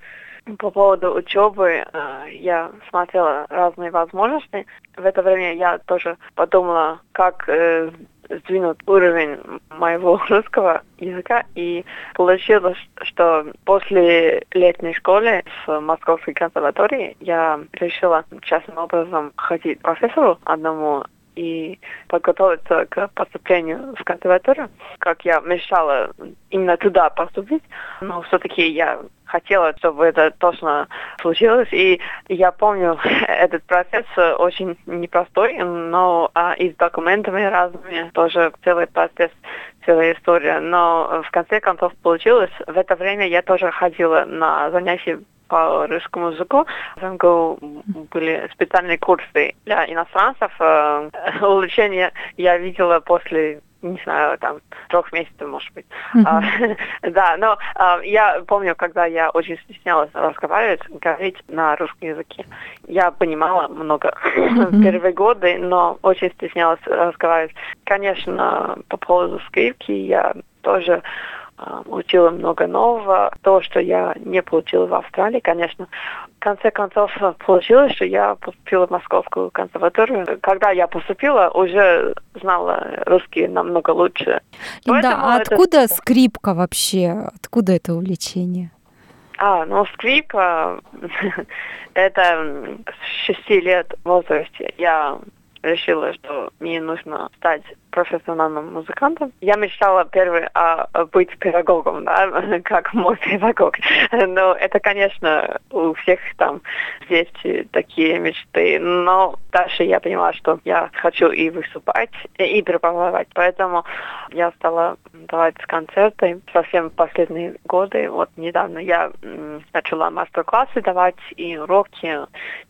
Speaker 8: по поводу учебы э, я смотрела разные возможности. В это время я тоже подумала, как э, сдвинут уровень моего русского языка, и получилось, что после летней школы в Московской консерватории я решила частным образом ходить к профессору одному и подготовиться к поступлению в консерваторию, как я мечтала именно туда поступить, но все-таки я хотела, чтобы это точно случилось. И я помню, этот процесс очень непростой, но а, и с документами разными тоже целый процесс, целая история. Но в конце концов получилось. В это время я тоже ходила на занятия по русскому языку. В МГУ были специальные курсы для иностранцев. Э, улучшение я видела после не знаю, там, трех месяцев, может быть. Mm-hmm. Да, но а, я помню, когда я очень стеснялась разговаривать, говорить на русском языке. Я понимала много mm-hmm. в первые годы, но очень стеснялась разговаривать. Конечно, по поводу скрипки я тоже учила много нового. То, что я не получила в Австралии, конечно. В конце концов, получилось, что я поступила в Московскую консерваторию. Когда я поступила, уже знала русский намного лучше.
Speaker 2: Да, а откуда это... скрипка вообще? Откуда это увлечение?
Speaker 8: А, ну скрипка, это с шести лет в возрасте. Я решила, что мне нужно стать профессиональным музыкантом. Я мечтала первый а, быть педагогом, да, как мой педагог. Но это, конечно, у всех там есть такие мечты. Но дальше я поняла, что я хочу и выступать, и преподавать. Поэтому я стала давать концерты совсем последние годы. Вот недавно я начала мастер-классы давать и уроки.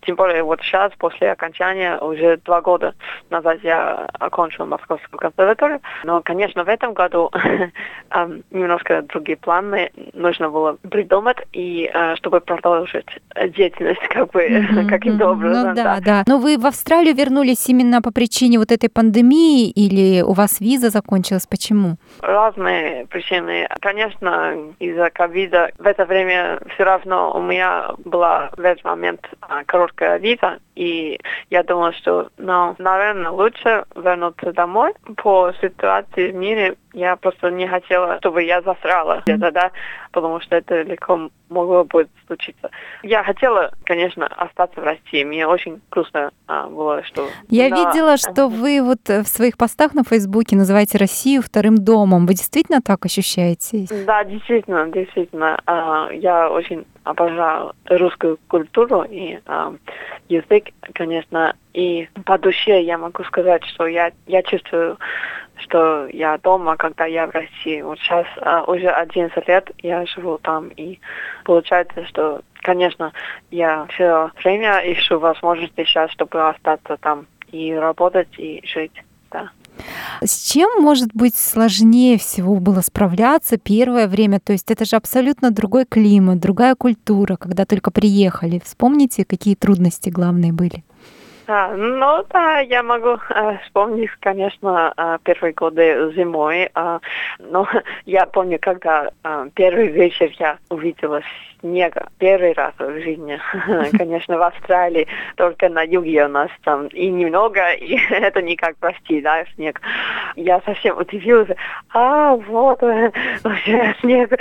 Speaker 8: Тем более вот сейчас, после окончания, уже два года назад я окончила Московскую Московскую консерваторию. Но, конечно, в этом году немножко другие планы нужно было придумать, и э, чтобы продолжить деятельность как бы mm-hmm, каким-то образом.
Speaker 2: Ну да, да, да. Но вы в Австралию вернулись именно по причине вот этой пандемии или у вас виза закончилась? Почему?
Speaker 8: Разные причины. Конечно, из-за ковида в это время все равно у меня была в этот момент а, короткая виза, и я думала, что, ну, наверное, лучше вернуться домой, по ситуации в мире Я просто не хотела, чтобы я засрала где-то, да, потому что это легко могло бы случиться. Я хотела, конечно, остаться в России. Мне очень грустно а, было, что...
Speaker 2: Я
Speaker 8: Но-
Speaker 2: видела, что вы вот э, в своих постах на Фейсбуке называете Россию вторым домом. Вы действительно так ощущаете?
Speaker 8: Да, действительно, действительно. а, Я очень обожаю русскую культуру и а, язык, конечно. И по душе я могу сказать, что я, я чувствую, что я дома, когда я в России. Вот сейчас а, уже 11 лет я живу там, и получается, что, конечно, я все время ищу возможности сейчас, чтобы остаться там и работать, и жить. Да.
Speaker 2: С чем, может быть, сложнее всего было справляться первое время? То есть это же абсолютно другой климат, другая культура, когда только приехали. Вспомните, какие трудности главные были?
Speaker 8: А, ну да, я могу э, вспомнить, конечно, э, первые годы зимой. э, но я помню, когда э, первый вечер я увидела снега первый раз в жизни. Конечно, в Австралии, только на юге у нас там и немного, и это не как прости, да, снег. Я совсем удивилась. А, вот, уже снег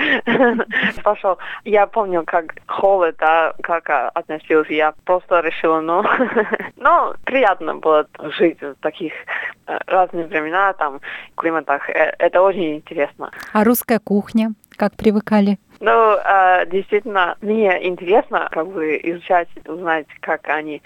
Speaker 8: пошел. Я помню, как холод, да, как относился. Я просто решила, ну, ну, приятно было жить в таких э, разных времена, там, климатах. Э, Это очень интересно.
Speaker 2: А русская кухня? Как привыкали?
Speaker 8: Ну, э, действительно, мне интересно как бы изучать, узнать, как они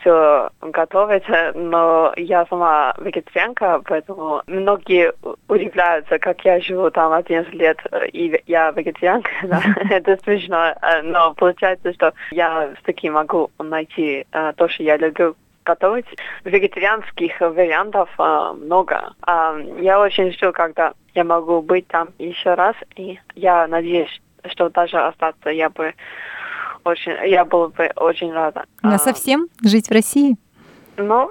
Speaker 8: все готовят, но я сама вегетарианка, поэтому многие удивляются, как я живу там 11 лет, и я вегетарианка, да, это смешно, э, но получается, что я все-таки могу найти то, что я люблю готовить. Вегетарианских вариантов э, много. А, я очень жду, когда я могу быть там еще раз, и я надеюсь, что даже остаться я бы очень, я была бы очень рада.
Speaker 2: На
Speaker 8: А,
Speaker 2: совсем жить в России?
Speaker 8: ну,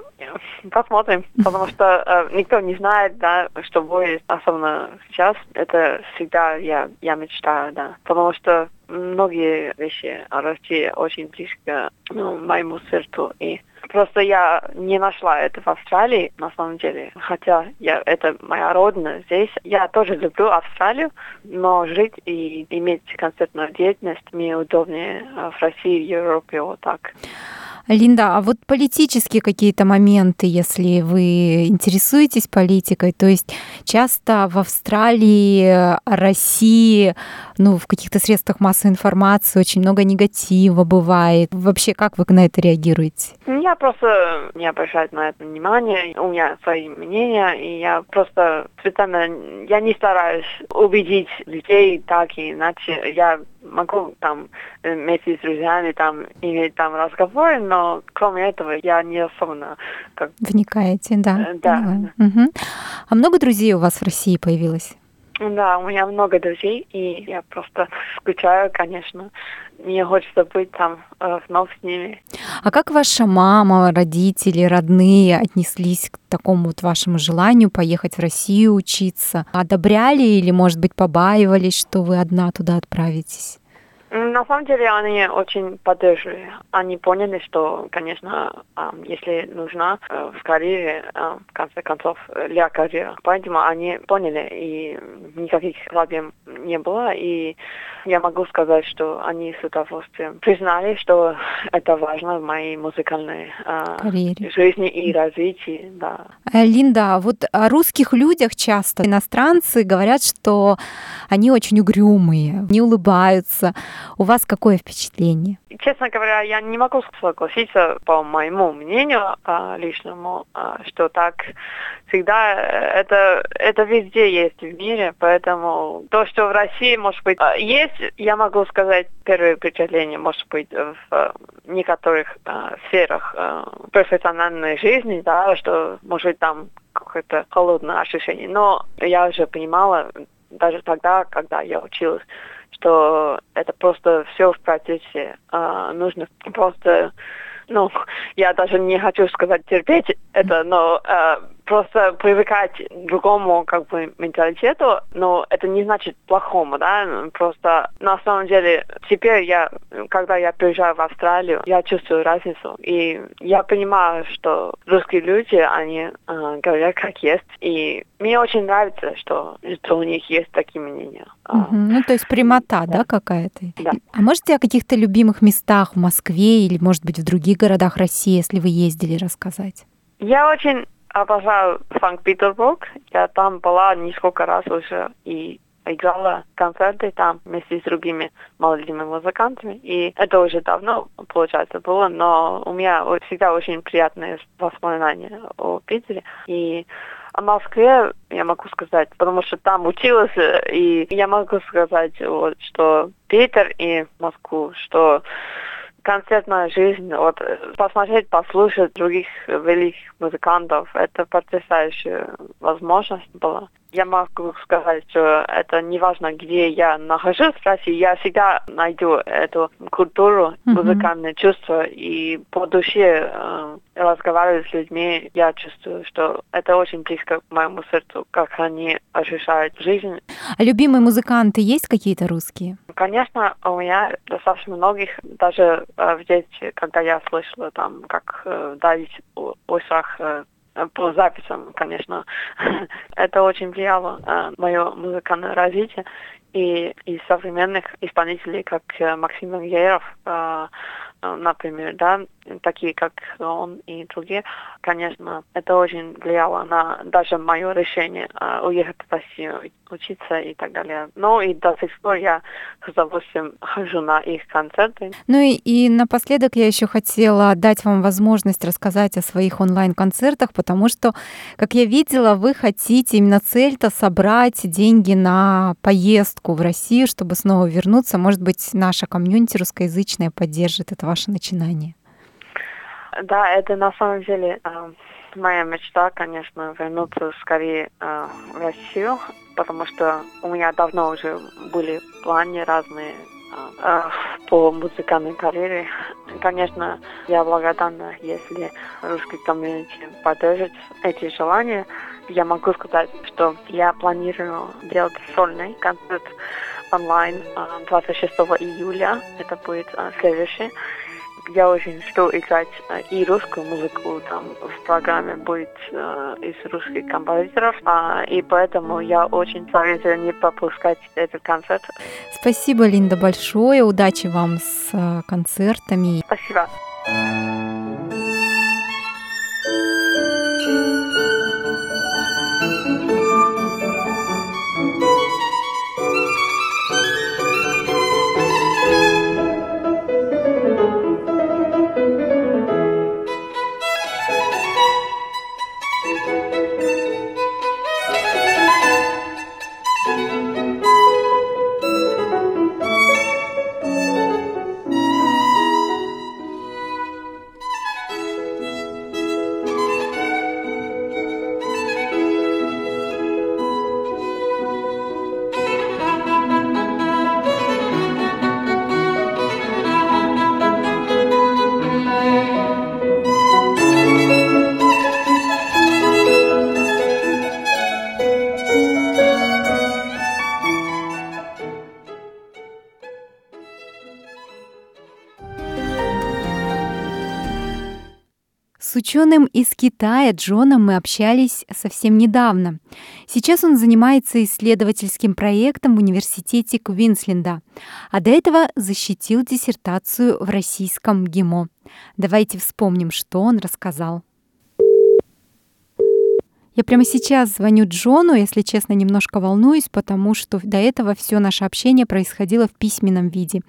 Speaker 8: посмотрим, потому что э, никто не знает, да, что будет, особенно сейчас. Это всегда я, я мечтаю, да, потому что многие вещи о России очень близко ну, моему сердцу. И просто я не нашла это в Австралии, на самом деле. Хотя я, это моя родина здесь. Я тоже люблю Австралию, но жить и иметь концертную деятельность мне удобнее э, в России, в Европе, вот так.
Speaker 2: Линда, а вот политические какие-то моменты, если вы интересуетесь политикой, то есть часто в Австралии, России, ну, в каких-то средствах массовой информации очень много негатива бывает. Вообще, как вы на это реагируете?
Speaker 8: Я просто не обращаю на это внимания. У меня свои мнения, и я просто специально я не стараюсь убедить людей так и иначе. Я могу там э, вместе с друзьями там иметь там разговоры, но кроме этого я не особенно как
Speaker 2: Вникаете, да.
Speaker 8: Э, да.
Speaker 2: понимаю. Мгм. А много друзей у вас в России появилось?
Speaker 8: да, у меня много друзей, и я просто скучаю, конечно. Мне хочется быть там э, вновь с ними.
Speaker 2: А как ваша мама, родители, родные отнеслись к такому вот вашему желанию поехать в Россию учиться? Одобряли или, может быть, побаивались, что вы одна туда отправитесь?
Speaker 8: На самом деле они очень поддерживали. Они поняли, что, конечно, если нужна э, в карьере, а, в конце концов, э, для карьеры. Поэтому они поняли, и никаких проблем не было. И я могу сказать, что они с удовольствием признали, что это важно в моей музыкальной
Speaker 2: Карьере.
Speaker 8: жизни и развитии. Да.
Speaker 2: Э, Линда, а вот о русских людях часто иностранцы говорят, что они очень угрюмые, не улыбаются. У вас какое впечатление?
Speaker 8: Честно говоря, я не могу согласиться по моему мнению а, личному, а, что так всегда э, это это везде есть в мире, поэтому то, что в России может быть а, есть, я могу сказать первое впечатление может быть в а, некоторых сферах а, профессиональной жизни, да, что может быть там какое-то холодное ощущение, но я уже понимала даже тогда, когда я училась, что это просто все в процессе. А, нужно просто, ну, я даже не хочу сказать терпеть это, но а, просто привыкать к другому как бы менталитету, но это не значит плохому, да, просто на самом деле теперь я, когда я приезжаю в Австралию, я чувствую разницу, и я понимаю, что русские люди, они э, говорят как есть, и мне очень нравится, что, что у них есть такие мнения.
Speaker 2: Мгм. Ну, то есть прямота, да, какая-то?
Speaker 8: Да.
Speaker 2: А можете о каких-то любимых местах в Москве или, может быть, в других городах России, если вы ездили, рассказать?
Speaker 8: Я очень обожаю Санкт-Петербург. Я там была несколько раз уже и играла концерты там вместе с другими молодыми музыкантами. И это уже давно, получается, было, но у меня всегда очень приятные воспоминания о Питере. И о Москве я могу сказать, потому что там училась, э, и я могу сказать, вот, что Питер и Москву, что концертная жизнь, вот э, посмотреть, послушать других великих музыкантов, это потрясающая возможность была. Я могу сказать, что это не важно, где я нахожусь в России, я всегда найду эту культуру,
Speaker 2: Мгм.
Speaker 8: музыкальное чувство, и по душе э, разговаривать с людьми, я чувствую, что это очень близко к моему сердцу, как они ощущают жизнь,
Speaker 2: А любимые музыканты есть какие-то русские?
Speaker 8: Конечно, у меня достаточно многих, даже э, в детстве, когда я слышала там, как э, давить о- Осах э, по записям, конечно, это очень влияло на мое музыкальное развитие. И из современных исполнителей, как э, Максим Венгеров, э, э, например, да, такие как он и другие, конечно, это очень влияло на даже мое решение э, уехать в Россию, учиться и так далее. Ну и до сих пор я с удовольствием хожу на их концерты.
Speaker 2: Ну и, и напоследок я еще хотела дать вам возможность рассказать о своих онлайн-концертах, потому что, как я видела, вы хотите именно цель-то собрать деньги на поездку в Россию, чтобы снова вернуться. Может быть, наша комьюнити русскоязычная поддержит это ваше начинание.
Speaker 8: Да, это на самом деле э, моя мечта, конечно, вернуться скорее э, в Россию, потому что у меня давно уже были планы разные э, э, по музыкальной карьере. Конечно, я благодарна, если русский комьюнити поддержит эти желания. Я могу сказать, что я планирую делать сольный концерт онлайн э, 26 июля. Это будет э, следующий я очень жду играть э, и русскую музыку. Там в программе будет э, из русских композиторов. А, и поэтому я очень советую не пропускать этот концерт.
Speaker 2: Спасибо, Линда, большое. Удачи вам с э, концертами.
Speaker 8: Спасибо.
Speaker 2: Ученым из Китая Джоном мы общались совсем недавно. Сейчас он занимается исследовательским проектом в университете Квинсленда, а до этого защитил диссертацию в российском ГИМО. Давайте вспомним, что он рассказал. Я прямо сейчас звоню Джону, если честно, немножко волнуюсь, потому что до этого все наше общение происходило в письменном виде.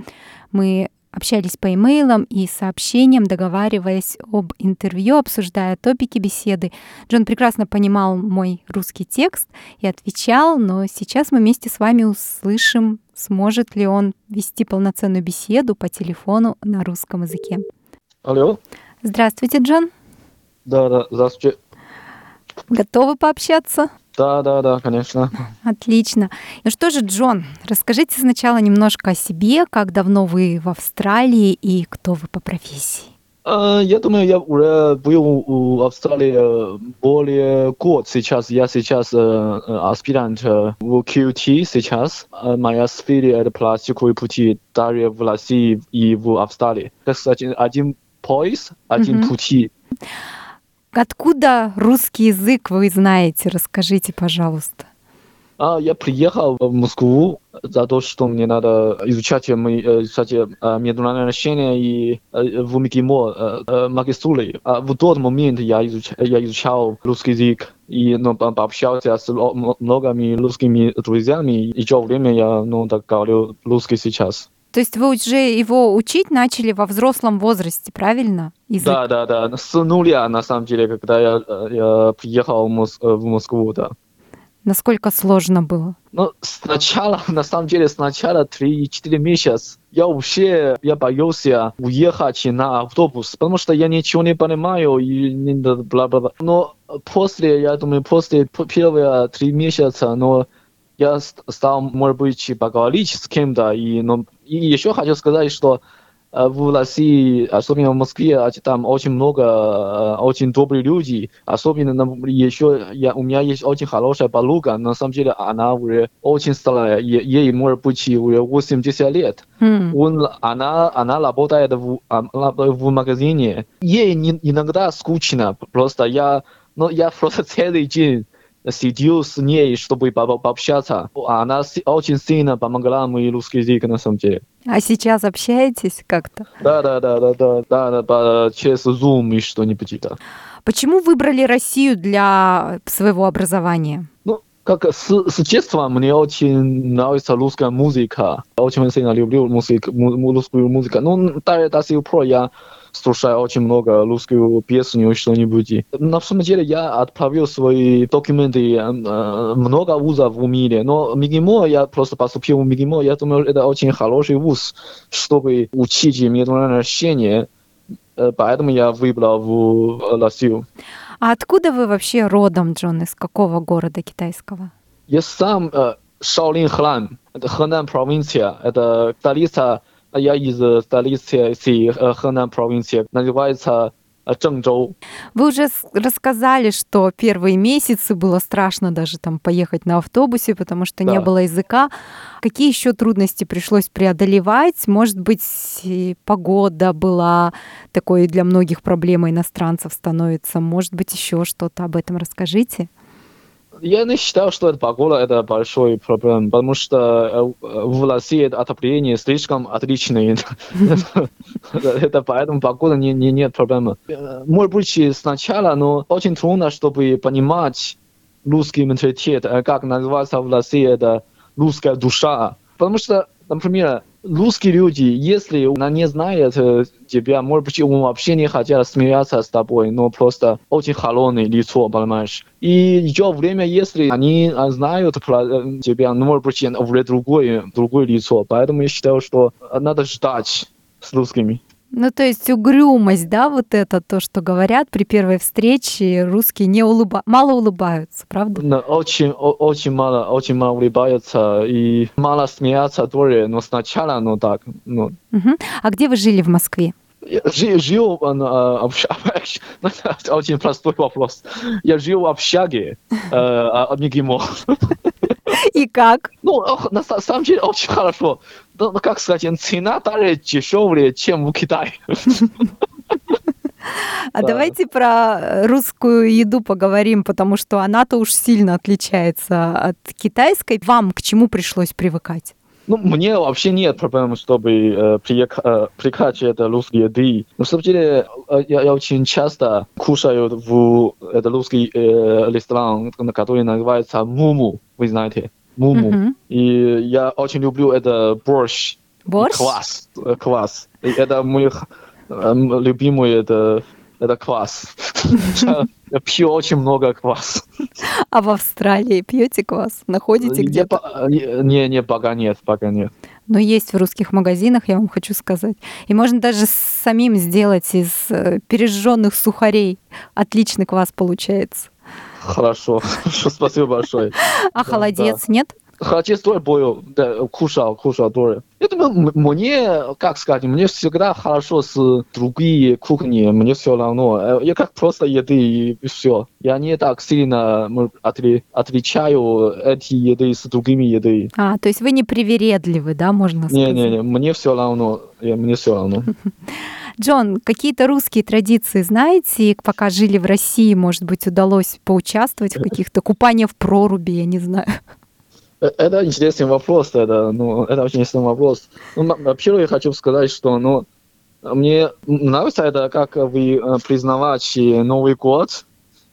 Speaker 2: Мы общались по имейлам и сообщениям, договариваясь об интервью, обсуждая топики беседы. Джон прекрасно понимал мой русский текст и отвечал, но сейчас мы вместе с вами услышим, сможет ли он вести полноценную беседу по телефону на русском языке.
Speaker 9: Алло.
Speaker 2: Здравствуйте, Джон.
Speaker 9: Да, да, здравствуйте.
Speaker 2: Готовы пообщаться?
Speaker 9: Да, да, да, конечно.
Speaker 2: Отлично. Ну что же, Джон, расскажите сначала немножко о себе, как давно вы в Австралии и кто вы по профессии.
Speaker 9: Э, Я думаю, я уже был в Австралии э, более год сейчас. Я сейчас э, э, аспирант в QT сейчас. Э, Моя это пластиковые пути даже в России и в Австралии. Сказать, один пояс, один пути.
Speaker 2: Откуда русский язык вы знаете? Расскажите, пожалуйста.
Speaker 9: А, я приехал в Москву за то, что мне надо изучать, изучать международные отношения и э, в МГИМО э, э, магистратуре. А в тот момент я, изуч, я изучал русский язык и ну, по- пообщался с многими русскими друзьями. И в то время я ну, так говорю русский сейчас.
Speaker 2: То есть вы уже его учить начали во взрослом возрасте, правильно? Язык.
Speaker 9: Да, да, да. С нуля, на самом деле, когда я, я приехал в, Мос- в Москву, да.
Speaker 2: Насколько сложно было?
Speaker 9: Ну, сначала, на самом деле, сначала 3-4 месяца я вообще, я боялся уехать на автобус, потому что я ничего не понимаю и бла-бла-бла. Но после, я думаю, после первые три месяца, но я ст- стал, может быть, поговорить с кем-то. И, но, и еще хочу сказать, что э, в России, особенно в Москве, а там очень много э, очень добрых людей. Особенно еще я, у меня есть очень хорошая подруга. На самом деле она уже очень старая, е- ей может быть уже 80 лет.
Speaker 2: М.
Speaker 9: Он, она, она работает в, а, работает в магазине. Ей не- иногда скучно, просто я, ну, я просто целый день сидел с ней, чтобы по- по- пообщаться. Она си- очень сильно помогла мне русский язык, на самом деле.
Speaker 2: А сейчас общаетесь как-то?
Speaker 9: Да, да, да, да, да, да, да, через Zoom и что-нибудь, да.
Speaker 2: Почему выбрали Россию для своего образования?
Speaker 9: Ну, как с, с детства мне очень нравится русская музыка. Очень сильно люблю музыку, му- русскую музыку. Ну, даже до сих пор я слушаю очень много русскую песню и что-нибудь. На самом деле я отправил свои документы э, много вузов в мире, но МИГИМО я просто поступил в МИГИМО. Я думаю, это очень хороший вуз, чтобы учить международные отношения. Э, Поэтому я выбрал в Россию.
Speaker 2: А откуда вы вообще родом, Джон? Из какого города китайского?
Speaker 9: Я сам э, Шаолин храм, это Хэнан провинция, это столица, я из столицы Хэнан провинции, называется Чжэнчжоу.
Speaker 2: Вы уже рассказали, что первые месяцы было страшно даже там поехать на автобусе, потому что не
Speaker 9: Да.
Speaker 2: было языка. Какие еще трудности пришлось преодолевать? Может быть, погода была такой для многих проблемой иностранцев становится. Может быть, еще что-то об этом расскажите?
Speaker 9: Я не считаю, что это погода это большой проблем, потому что э, в России отопление слишком отличное. Это поэтому погода не, не, нет проблемы. Э, Может быть, сначала, но очень трудно, чтобы понимать русский менталитет, э, как называется в России это русская душа. Потому что, например, русские люди, если она не знает э, тебя, может быть, он вообще не хотят смеяться с тобой, но просто очень холодное лицо, понимаешь? И идет время, если они а, знают про э, тебя, ну, может быть, уже другое, другое лицо. Поэтому я считаю, что э, надо ждать с русскими.
Speaker 2: Ну, то есть угрюмость, да, вот это то, что говорят при первой встрече, русские не улыба... мало улыбаются, правда?
Speaker 9: Но очень, очень мало, очень мало улыбаются и мало смеяться тоже, но сначала, ну так, ну,
Speaker 2: Мгм. А где вы жили в Москве?
Speaker 9: Я жил, жил э, на, общ- очень простой вопрос. Я жил в общаге э, а, МГИМО.
Speaker 2: И как?
Speaker 9: Ну, на са- самом деле очень хорошо. Ну, ну, как сказать, цена даже дешевле, чем в Китае.
Speaker 2: А
Speaker 9: Да.
Speaker 2: давайте про русскую еду поговорим, потому что она-то уж сильно отличается от китайской. Вам к чему пришлось привыкать?
Speaker 9: Ну, мне вообще нет проблем, чтобы э, приек- э, приказать это русские еды. На самом деле, э, я, я очень часто кушаю в это русский э, ресторан, который называется Муму, вы знаете, Муму.
Speaker 2: Мгм.
Speaker 9: И я очень люблю это борщ.
Speaker 2: Борщ?
Speaker 9: Квас. э, Квас. И это мой эм, любимый это, это квас. Я- пью очень много квас.
Speaker 2: А в Австралии пьете квас? Находите где-то?
Speaker 9: Не, не, пока нет, пока нет.
Speaker 2: Но есть в русских магазинах, я вам хочу сказать. И можно даже самим сделать из э, пережженных сухарей. Отличный квас получается.
Speaker 9: Хорошо, Хорошо, спасибо большое.
Speaker 2: А холодец нет?
Speaker 9: Тоже был, да, кушал, кушал тоже. Я думаю, мне, как сказать, мне всегда хорошо с другие кухни, мне все равно. Э, Я как просто еды и все. Я не так сильно отли- отличаю эти еды с другими едой.
Speaker 2: А, то есть вы не привередливы, да, можно сказать?
Speaker 9: Не-не-не, мне все равно, мне все равно.
Speaker 2: Джон, какие-то русские традиции знаете? Пока жили в России, может быть, удалось поучаствовать в каких-то купаниях в проруби, я не знаю.
Speaker 9: Э, Это интересный вопрос, это, ну, это очень интересный вопрос. Ну, первое, я хочу сказать, что, ну, мне нравится это, как вы э, признаваете Новый год.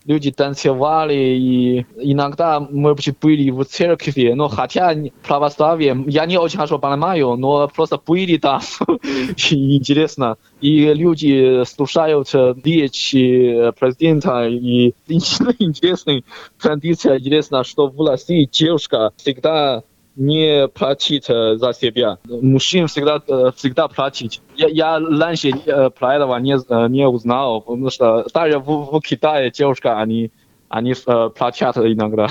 Speaker 9: Люди танцевали, и иногда, быть, были в церкви, но хотя православие, я не очень хорошо понимаю, но просто были там, интересно. И люди слушают э, речи президента, и интересная традиция, интересно, что в России девушка всегда не платит э, за себя. Мужчин всегда, всегда платит. Я, я раньше про этого не, не узнал, потому что даже в, в Китае девушка, они, они платят иногда.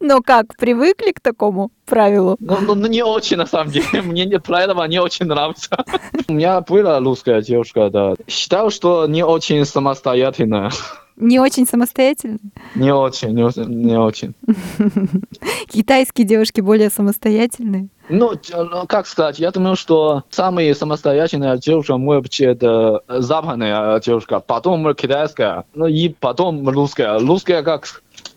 Speaker 2: Но как, привыкли к такому правилу?
Speaker 9: Ну, ну, не очень, на самом деле. Мне не, про этого не очень нравится. У меня была русская девушка, да. Считал, что не очень самостоятельная.
Speaker 2: Не очень самостоятельно?
Speaker 9: Не очень, не, не очень.
Speaker 2: Китайские девушки более самостоятельные?
Speaker 9: Ну, ну, как сказать, я думаю, что самая самостоятельная девушка, может быть, это западная девушка, потом китайская, ну и потом русская. Русская, как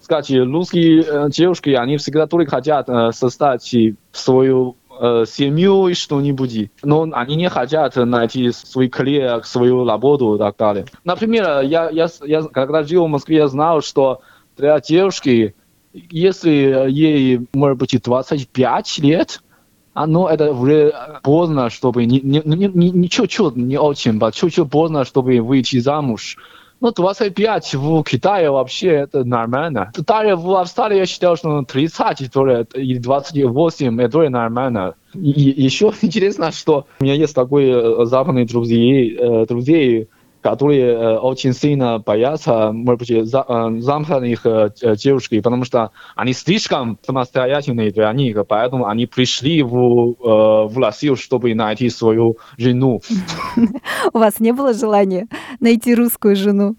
Speaker 9: сказать, русские э, девушки, они всегда только хотят э, создать свою семью и что-нибудь, но они не хотят найти свой карьер, свою работу и так далее. Например, я, я, я когда жил в Москве, я знал, что для девушки, если ей, может быть, 25 лет, а, ну, это уже поздно, чтобы не, не, не, не, не чуть-чуть, не очень, а чуть-чуть поздно, чтобы выйти замуж. Ну, 25 в Китае вообще это нормально. Даже в Австралии я считал, что 30 тоже, и 28 это тоже нормально. И, еще интересно, что у меня есть такой э, западный друзей, э, друзей, которые э, очень сильно боятся, может быть, за, э, западных э, девушек, потому что они слишком самостоятельные для них, поэтому они пришли в, в Россию, чтобы найти свою жену.
Speaker 2: У вас не было желания найти русскую жену?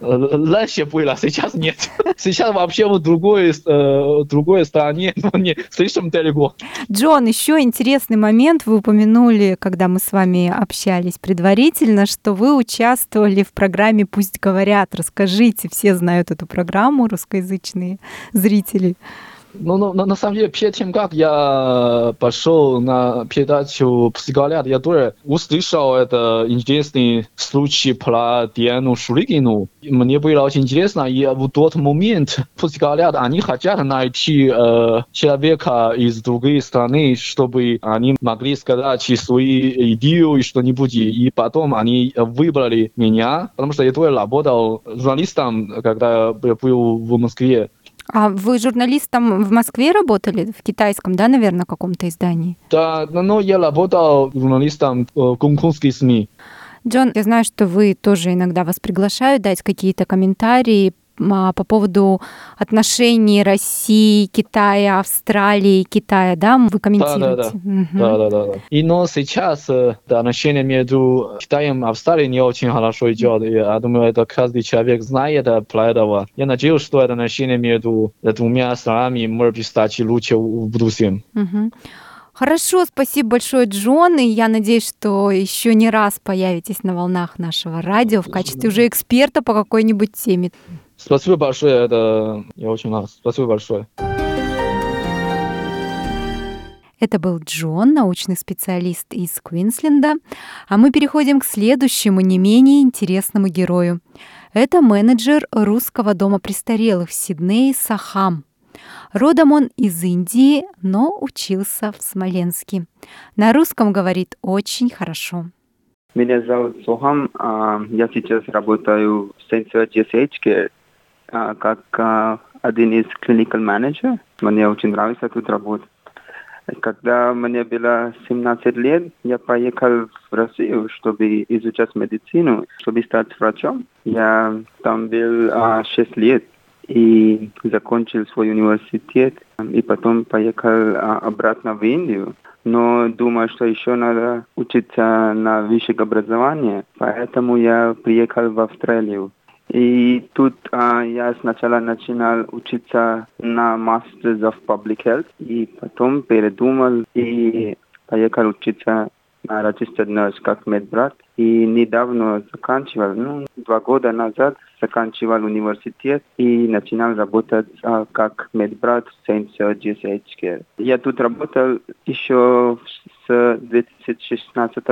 Speaker 9: Раньше было, сейчас нет. Сейчас вообще в другой, э, другой стране, но не слишком далеко.
Speaker 2: Джон, еще интересный момент. Вы упомянули, когда мы с вами общались предварительно, что вы участвовали в программе «Пусть говорят». Расскажите, все знают эту программу, русскоязычные зрители.
Speaker 9: Ну, ну, на, на самом деле, перед тем, как я пошел на передачу «Психолог», я тоже услышал это интересный случай про Диану Шуригину. Мне было очень интересно, и в тот момент «Психолог», они хотят найти э, человека из другой страны, чтобы они могли сказать свои идеи и что-нибудь, и потом они выбрали меня, потому что я тоже работал журналистом, когда я был в Москве.
Speaker 2: А вы журналистом в Москве работали? В китайском, да, наверное, каком-то издании?
Speaker 9: Да, но но я работал журналистом э, гонконгских СМИ.
Speaker 2: Джон, я знаю, что вы тоже иногда вас приглашают дать какие-то комментарии по поводу отношений России, Китая, Австралии, Китая, да? Вы комментируете?
Speaker 9: да.
Speaker 2: Мгм.
Speaker 9: Да, да, да, да. И но сейчас э, да, отношения между Китаем и Австралией не очень хорошо идет. Я думаю, это каждый человек знает э, про этого. Я надеюсь, что это отношения между э, двумя странами может стать лучше в будущем.
Speaker 2: Мгм. Хорошо, спасибо большое, Джон, и я надеюсь, что еще не раз появитесь на волнах нашего радио в качестве уже эксперта по какой-нибудь теме.
Speaker 9: Спасибо большое, это я очень рад. Спасибо большое.
Speaker 2: Это был Джон, научный специалист из Квинсленда. А мы переходим к следующему, не менее интересному герою. Это менеджер русского дома престарелых в Сиднее Сахам. Родом он из Индии, но учился в Смоленске. На русском говорит очень хорошо.
Speaker 10: Меня зовут Сохам. а, Я сейчас работаю в Care, а, как а, один из clinical manager. Мне очень нравится тут работать. Когда мне было 17 лет, я поехал в Россию, чтобы изучать медицину, чтобы стать врачом. Я там был а, 6 лет. и закончил свой университет, и потом поехал а, обратно в Индию. Но думаю, что еще надо учиться на высшее образование, поэтому я приехал в Австралию. И тут а, я сначала начинал учиться на Masters of Public Health, и потом передумал и поехал учиться на Registered Nurse как медбрат. И недавно заканчивал, ну, два года назад заканчивал университет и начинал работать а, как медбрат в St. Sergius Care. Я тут работал еще с 2016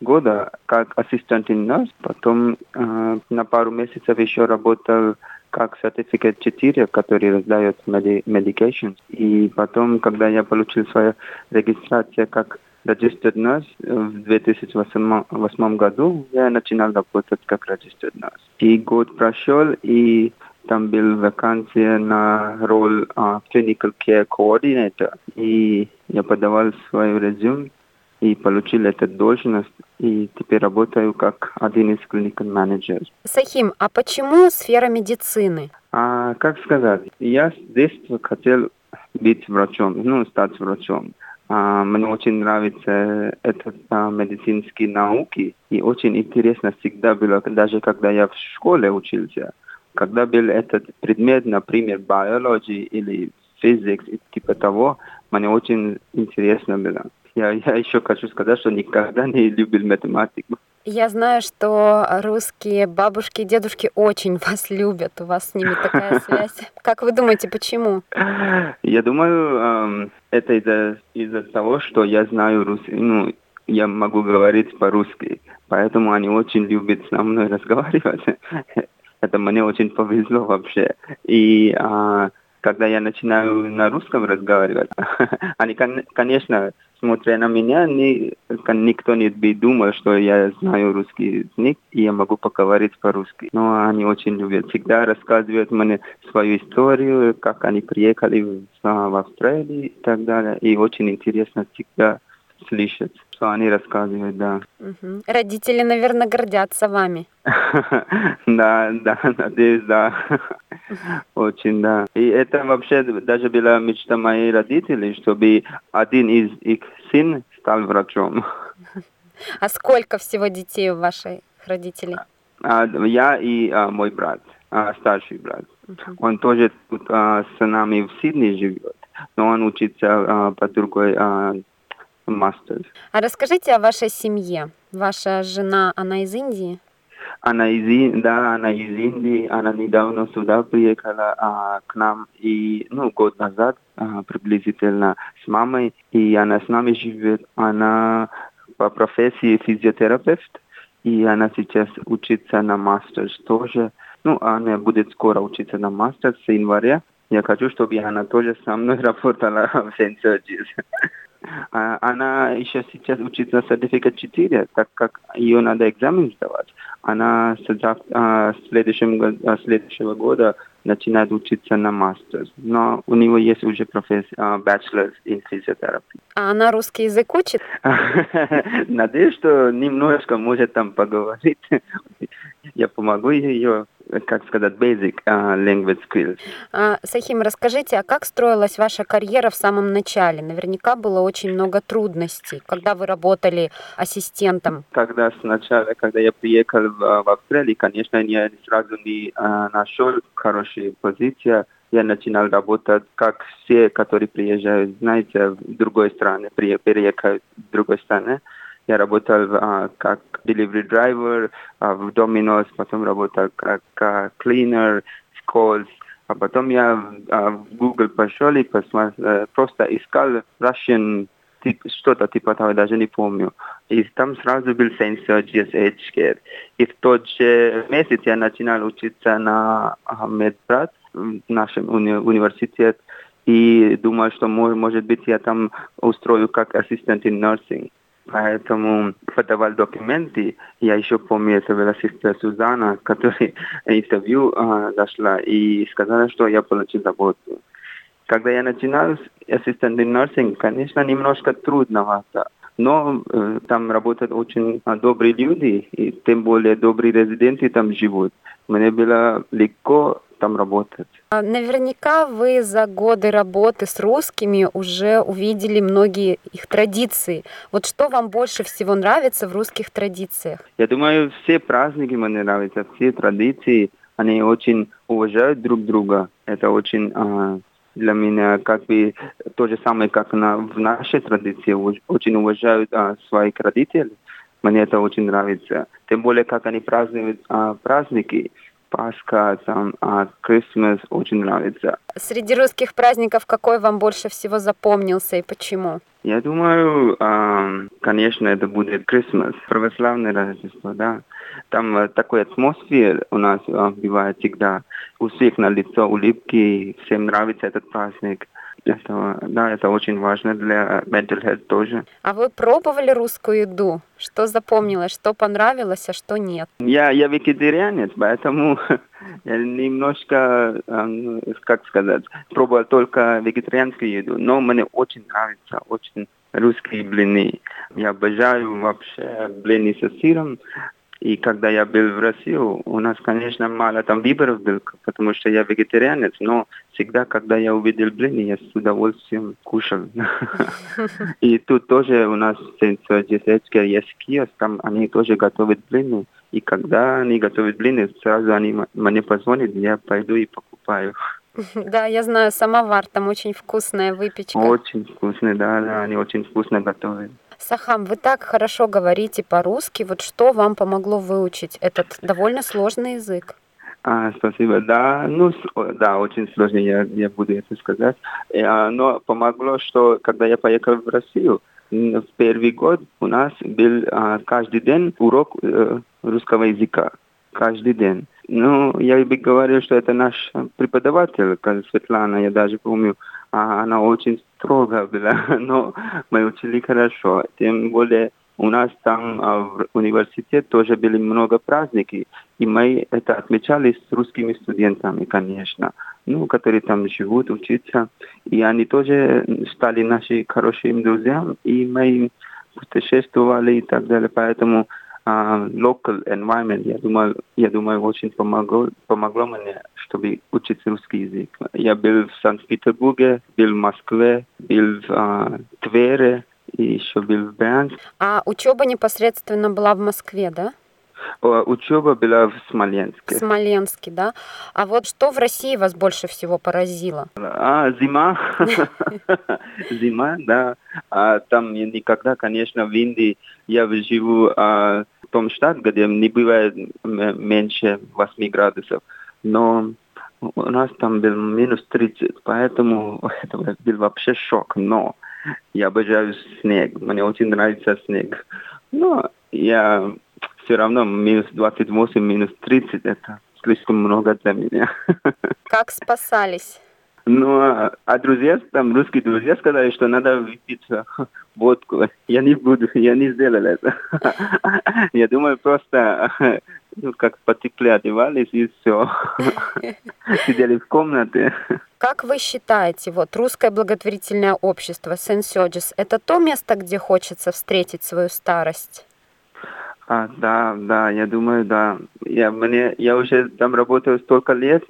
Speaker 10: года как ассистент nurse, потом э, на пару месяцев еще работал как сертификат 4, который раздает medication. И потом, когда я получил свою регистрацию как registered nurse в 2008 году, я начинал работать как registered nurse. И год прошел, и там был вакансия на роль uh, clinical care coordinator. И я подавал свой резюме и получил эту должность, и теперь работаю как один из клиникал менеджеров.
Speaker 2: Сахим, а почему сфера медицины?
Speaker 10: А, как сказать, я с детства хотел быть врачом, ну, стать врачом. А, мне очень нравятся это а, медицинские науки, и очень интересно всегда было, даже когда я в школе учился, когда был этот предмет, например, biology или physics, типа того, мне очень интересно было. Я, я еще хочу сказать, что никогда не любил математику.
Speaker 2: Я знаю, что русские бабушки и дедушки очень вас любят. У вас с ними такая связь. Как вы думаете, почему?
Speaker 10: Я думаю, это из-за из того, что я знаю русский. Ну, я могу говорить по-русски. Поэтому они очень любят со мной разговаривать. Это мне очень повезло вообще. И а, когда я начинаю на русском разговаривать, они, конечно, смотря на меня, ни, никто не думал, что я знаю русский язык, и я могу поговорить по-русски. Но они очень любят. Всегда рассказывают мне свою историю, как они приехали в, в Австралию и так далее. И очень интересно всегда слышать, что они рассказывают, да.
Speaker 2: Угу. Родители, наверное, гордятся вами.
Speaker 10: Да, да, надеюсь, да. Очень, да. И это вообще даже была мечта моих родителей, чтобы один из их сын стал врачом.
Speaker 2: А сколько всего детей у ваших родителей?
Speaker 10: А, я и а, мой брат, а, старший брат. Он тоже тут а, с нами в Сиднее живет, но он учится а, по другой а, мастер.
Speaker 2: А расскажите о вашей семье. Ваша жена, она из Индии?
Speaker 10: Она из, да, она из Индии, она недавно сюда приехала а, к нам и, ну, год назад а, приблизительно с мамой, и она с нами живет. Она по профессии физиотерапевт, и она сейчас учится на мастерс тоже. Ну, она будет скоро учиться на мастерс с января. Я хочу, чтобы она тоже со мной работала в Сенсерджис. А, она еще сейчас учится сертификат 4, так как ее надо экзамен сдавать. Она с а, следующего, а, следующего года начинает учиться на мастер. Но у него есть уже профессия, bachelor in physiotherapy.
Speaker 2: А она русский язык учит?
Speaker 10: Надеюсь, что немножко может там поговорить. Я помогу ее как сказать, basic uh, language skills.
Speaker 2: А, Сахим, расскажите, а как строилась ваша карьера в самом начале? Наверняка было очень много трудностей, когда вы работали ассистентом.
Speaker 10: Когда сначала, когда я приехал в, в Австралию, конечно, я сразу не uh, нашел хорошую позицию. Я начинал работать, как все, которые приезжают, знаете, в другой стране, переехают в другой стране. Я работал а, как delivery driver а, в Domino's, потом работал как а, cleaner в Coles, а потом я а, в Google пошел и посмотрел, э, просто искал Russian тип, что-то типа того, даже не помню. И там сразу был сенсор GSH Care. И в тот же месяц я начинал учиться на медбрат в нашем уни университете. И думал, что может быть я там устрою как ассистент in nursing. Поэтому подавал документы. Я еще помню, это была сестра Сузана, которая интервью э, дошла и сказала, что я получил работу. Когда я начинал ассистент нерсинг, конечно, немножко трудновато. Но э, там работают очень э, добрые люди, и тем более добрые резиденты там живут. Мне было легко там работать.
Speaker 2: А Наверняка вы за годы работы с русскими уже увидели многие их традиции. Вот что вам больше всего нравится в русских традициях?
Speaker 10: Я думаю, все праздники мне нравятся, все традиции, они очень уважают друг друга. Это очень а, для меня как бы то же самое, как на, в нашей традиции, очень уважают а, своих родителей. Мне это очень нравится. Тем более, как они празднуют а, праздники. Пасха, там, а, Christmas очень нравится.
Speaker 2: Среди русских праздников какой вам больше всего запомнился и почему?
Speaker 10: Я думаю, а, конечно, это будет Christmas, православное Рождество, да. Там э, такой атмосфер у нас а, бывает всегда. У всех на лицо улыбки, всем нравится этот праздник. Это, да, это очень важно для mental health тоже.
Speaker 2: А вы пробовали русскую еду? Что запомнилось, что понравилось, а что нет?
Speaker 10: Я, я вегетарианец, поэтому я немножко, как сказать, пробовал только вегетарианскую еду, но мне очень нравится, очень русские блины. Я обожаю вообще блины со сыром. И когда я был в России, у нас, конечно, мало там выборов было, потому что я вегетарианец, но всегда, когда я увидел блины, я с удовольствием кушал. И тут тоже у нас в Сенсо-Десецке есть киоск, там они тоже готовят блины. И когда они готовят блины, сразу они мне позвонят, я пойду и покупаю.
Speaker 2: Да, я знаю, самовар, там очень вкусная выпечка.
Speaker 10: Очень вкусно, да, да, они очень вкусно готовят.
Speaker 2: Сахам, вы так хорошо говорите по-русски. Вот что вам помогло выучить этот довольно сложный язык?
Speaker 10: А, спасибо. Да, ну, да, очень сложно, я, я буду это сказать. А, Но помогло, что когда я поехал в Россию, в первый год у нас был а, каждый день урок э, русского языка. Каждый день. Ну, я бы говорил, что это наш преподаватель, Светлана, я даже помню, а, она очень строго была, но мы учили хорошо. Тем более у нас там а, в университете тоже были много праздники, и мы это отмечали с русскими студентами, конечно, ну, которые там живут, учатся. И они тоже стали нашими хорошими друзьями, и мы путешествовали и так далее. Поэтому local environment, я думаю, я думаю, очень помогло, помогло мне, чтобы учить русский язык. Я был в Санкт-Петербурге, был в Москве, был в а, Твери, и еще был в Брянске.
Speaker 2: А учеба непосредственно была в Москве, да?
Speaker 10: О, Учеба была в
Speaker 2: В
Speaker 10: Смоленске.
Speaker 2: Смоленске, да? А вот что в России вас больше всего поразило?
Speaker 10: А, зима. Зима, да. А, там я никогда, конечно, в Индии я живу а, том штате, где не бывает м- меньше 8 градусов. Но у нас там был минус 30, поэтому это был вообще шок. Но я обожаю снег, мне очень нравится снег. Но я все равно минус 28, минус 30 это слишком много для меня.
Speaker 2: Как спасались?
Speaker 10: Ну, а а друзья, там русские друзья сказали, что надо выпить э, водку. Я не буду, я не сделал это. Я думаю, просто ну, как потекли, одевались и все. Сидели в комнате.
Speaker 2: Как вы считаете, вот русское благотворительное общество Сен-Сёджис – это то место, где хочется встретить свою старость?
Speaker 10: А, да, да, я думаю, да. Я, мне, я уже там работаю столько лет,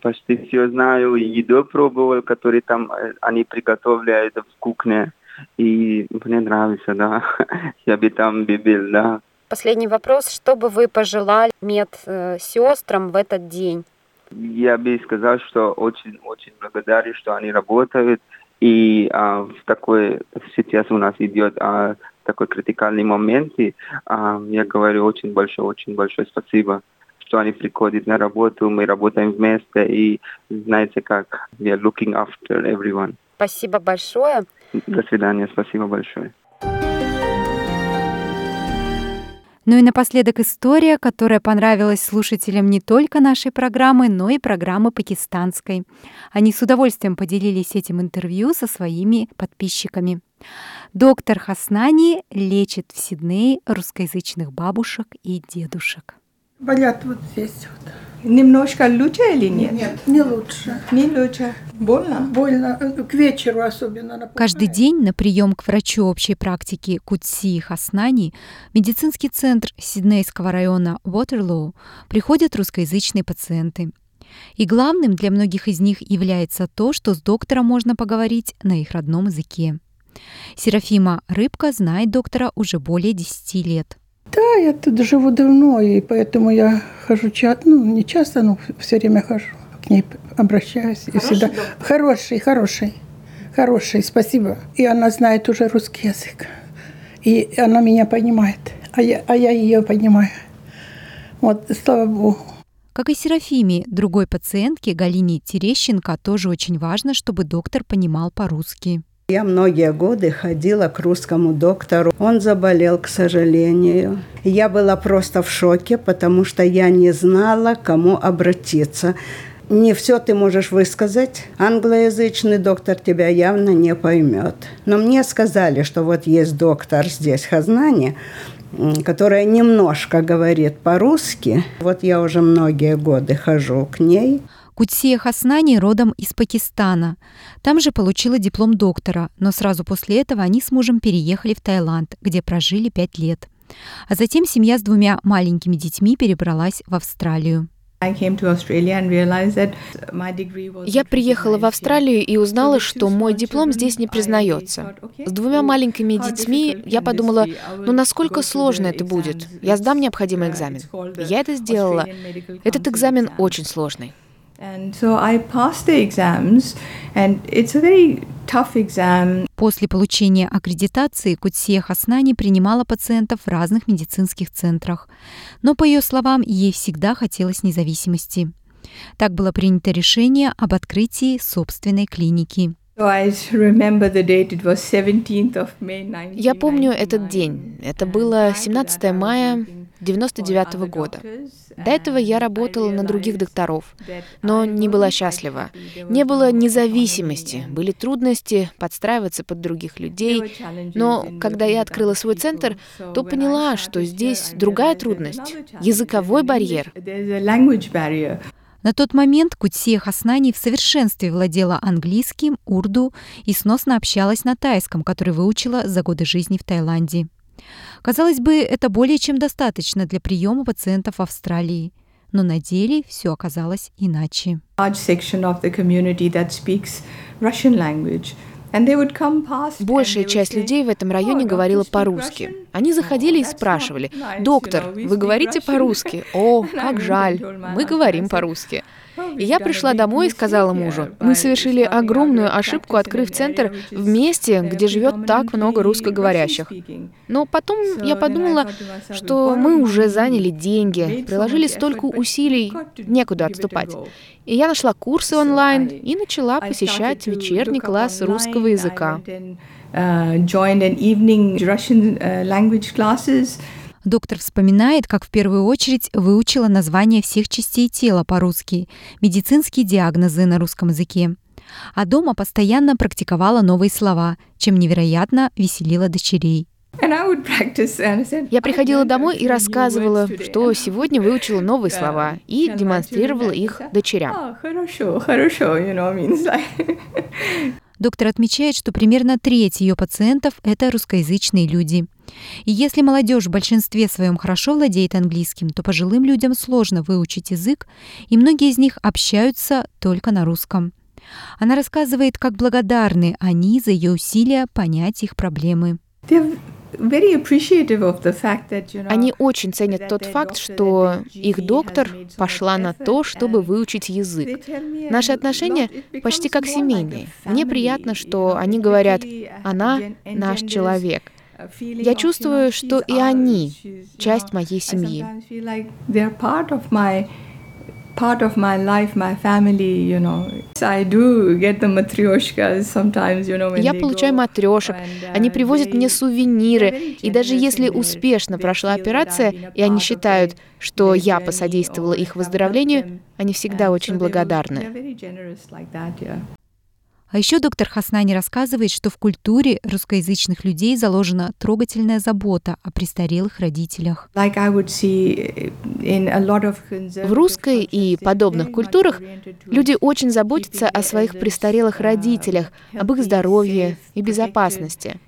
Speaker 10: почти все знаю, еду пробовал, который там э, они приготовляют в кухне. И мне нравится, да. Я бы там бы был, да.
Speaker 2: Последний вопрос. Что бы вы пожелали медсестрам в этот день?
Speaker 10: Я бы сказал, что очень-очень благодарен, что они работают. И а, в такой сейчас у нас идет а, такой критикальный момент. И, а, я говорю очень большое, очень большое спасибо, что они приходят на работу, мы работаем вместе и знаете как, we are looking after everyone.
Speaker 2: Спасибо большое.
Speaker 10: До свидания, спасибо большое.
Speaker 2: Ну и напоследок история, которая понравилась слушателям не только нашей программы, но и программы пакистанской. Они с удовольствием поделились этим интервью со своими подписчиками. Доктор Хаснани лечит в Сиднее русскоязычных бабушек и дедушек.
Speaker 11: Болят вот здесь вот. Немножко лучше или нет?
Speaker 12: Нет, не лучше.
Speaker 11: Не лучше. Больно?
Speaker 12: Больно. К вечеру особенно. напоминает.
Speaker 2: Каждый день на прием к врачу общей практики Кутси Хаснани медицинский центр Сиднейского района Уотерлоу приходят русскоязычные пациенты. И главным для многих из них является то, что с доктором можно поговорить на их родном языке. Серафима Рыбка знает доктора уже более 10 лет.
Speaker 12: Да, я тут живу давно, и поэтому я хожу часто, ну, не часто, но все время хожу. К ней обращаюсь. и всегда... Хороший, хороший, хороший, спасибо. И она знает уже русский язык. И она меня понимает, а я, а я ее понимаю. Вот, слава Богу.
Speaker 2: Как и Серафиме, другой пациентке Галине Терещенко тоже очень важно, чтобы доктор понимал по-русски.
Speaker 13: Я многие годы ходила к русскому доктору. Он заболел, к сожалению. Я была просто в шоке, потому что я не знала, кому обратиться. Не все ты можешь высказать. Англоязычный доктор тебя явно не поймет. Но мне сказали, что вот есть доктор здесь, в Хазнане, которая немножко говорит по-русски. Вот я уже многие годы хожу к ней.
Speaker 2: Кутсия Хаснани родом из Пакистана. Там же получила диплом доктора, но сразу после этого они с мужем переехали в Таиланд, где прожили пять лет. А затем семья с двумя маленькими детьми перебралась в Австралию.
Speaker 14: Я приехала в Австралию и узнала, что мой диплом здесь не признается. С двумя маленькими детьми я подумала, ну насколько сложно это будет. Я сдам необходимый экзамен. Я это сделала. Этот экзамен очень сложный.
Speaker 2: После получения аккредитации Кутсия Хаснани принимала пациентов в разных медицинских центрах. Но, по ее словам, ей всегда хотелось независимости. Так было принято решение об открытии собственной клиники.
Speaker 14: Я помню этот день. Это было 17 мая 99 -го года. До этого я работала на других докторов, но не была счастлива. Не было независимости, были трудности подстраиваться под других людей. Но когда я открыла свой центр, то поняла, что здесь другая трудность — языковой барьер.
Speaker 2: На тот момент Кутсия Хаснани в совершенстве владела английским, урду и сносно общалась на тайском, который выучила за годы жизни в Таиланде. Казалось бы, это более чем достаточно для приема пациентов в Австралии. Но на деле все оказалось иначе.
Speaker 14: Большая часть людей в этом районе говорила по-русски. Они заходили и спрашивали, «Доктор, вы говорите по-русски?» «О, как жаль, мы говорим по-русски». И я пришла домой и сказала мужу, мы совершили огромную ошибку, открыв центр в месте, где живет так много русскоговорящих. Но потом я подумала, что мы уже заняли деньги, приложили столько усилий, некуда отступать. И я нашла курсы онлайн и начала посещать вечерний класс русского языка. Uh,
Speaker 2: Доктор вспоминает, как в первую очередь выучила название всех частей тела по-русски, медицинские диагнозы на русском языке. А дома постоянно практиковала новые слова, чем невероятно веселила дочерей.
Speaker 14: Я приходила домой и рассказывала, что сегодня выучила новые слова и демонстрировала их дочерям.
Speaker 2: Доктор отмечает, что примерно треть ее пациентов – это русскоязычные люди. И если молодежь в большинстве своем хорошо владеет английским, то пожилым людям сложно выучить язык, и многие из них общаются только на русском. Она рассказывает, как благодарны они за ее усилия понять их проблемы.
Speaker 14: Они очень ценят тот факт, что их доктор пошла на то, чтобы выучить язык. Наши отношения почти как семейные. Мне приятно, что они говорят, она наш человек. Я чувствую, что и они часть моей семьи part of my life, my family, you know. I do get the matryoshkas sometimes, you know, when Я получаю матрешек, они привозят мне сувениры, и даже если успешно прошла операция, и они считают, что я посодействовала их выздоровлению, они всегда очень благодарны.
Speaker 2: А еще доктор Хаснани рассказывает, что в культуре русскоязычных людей заложена трогательная забота о престарелых родителях. В
Speaker 14: русской и подобных культурах люди очень заботятся о своих престарелых родителях, об их здоровье и безопасности.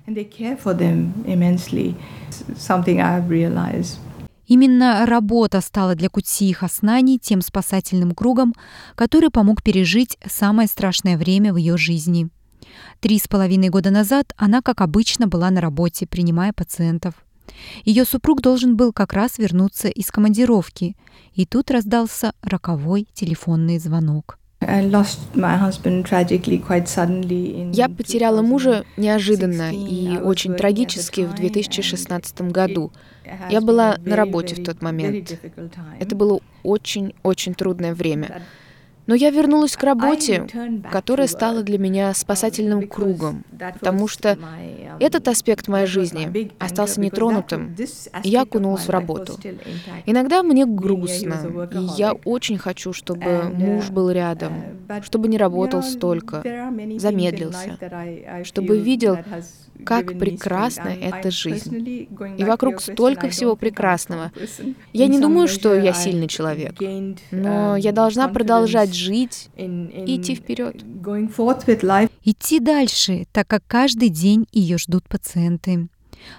Speaker 2: Именно работа стала для Кутсии Хаснани тем спасательным кругом, который помог пережить самое страшное время в ее жизни. Три с половиной года назад она, как обычно, была на работе, принимая пациентов. Ее супруг должен был как раз вернуться из командировки, и тут раздался роковой телефонный звонок.
Speaker 14: Я потеряла мужа неожиданно и очень трагически в 2016 году. Я была на работе в тот момент. Это было очень-очень трудное время. Но я вернулась к работе, которая стала для меня спасательным кругом, потому что этот аспект моей жизни остался нетронутым, и я окунулась в работу. Иногда мне грустно, и я очень хочу, чтобы муж был рядом, чтобы не работал столько, замедлился, чтобы видел, как прекрасна эта жизнь. И вокруг столько всего прекрасного. Я не думаю, что я сильный человек, но я должна продолжать жить и идти вперед.
Speaker 2: Идти дальше, так как каждый день ее ждут пациенты.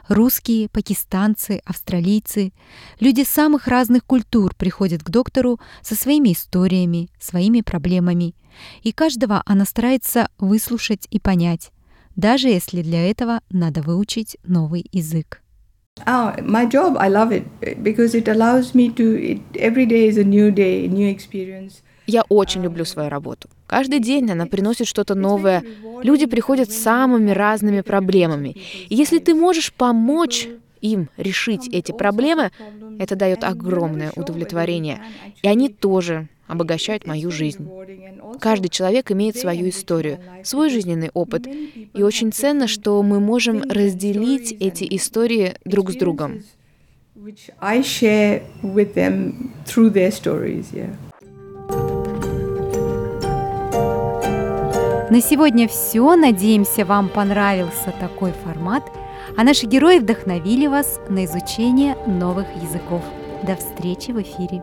Speaker 2: Русские, пакистанцы, австралийцы, люди самых разных культур приходят к доктору со своими историями, своими проблемами. И каждого она старается выслушать и понять даже если для этого надо выучить новый язык.
Speaker 11: Oh, my job, I love it because it allows me to. It, every day is a new day, new experience.
Speaker 14: Я очень люблю свою работу. Каждый день она приносит что-то новое. Люди приходят с самыми разными проблемами. И если ты можешь помочь им решить эти проблемы, это дает огромное удовлетворение. И они тоже обогащают мою жизнь. Каждый человек имеет свою историю, свой жизненный опыт. И очень ценно, что мы можем разделить эти истории друг с другом.
Speaker 2: На сегодня все. Надеемся, вам понравился такой формат, а наши герои вдохновили вас на изучение новых языков. До встречи в эфире.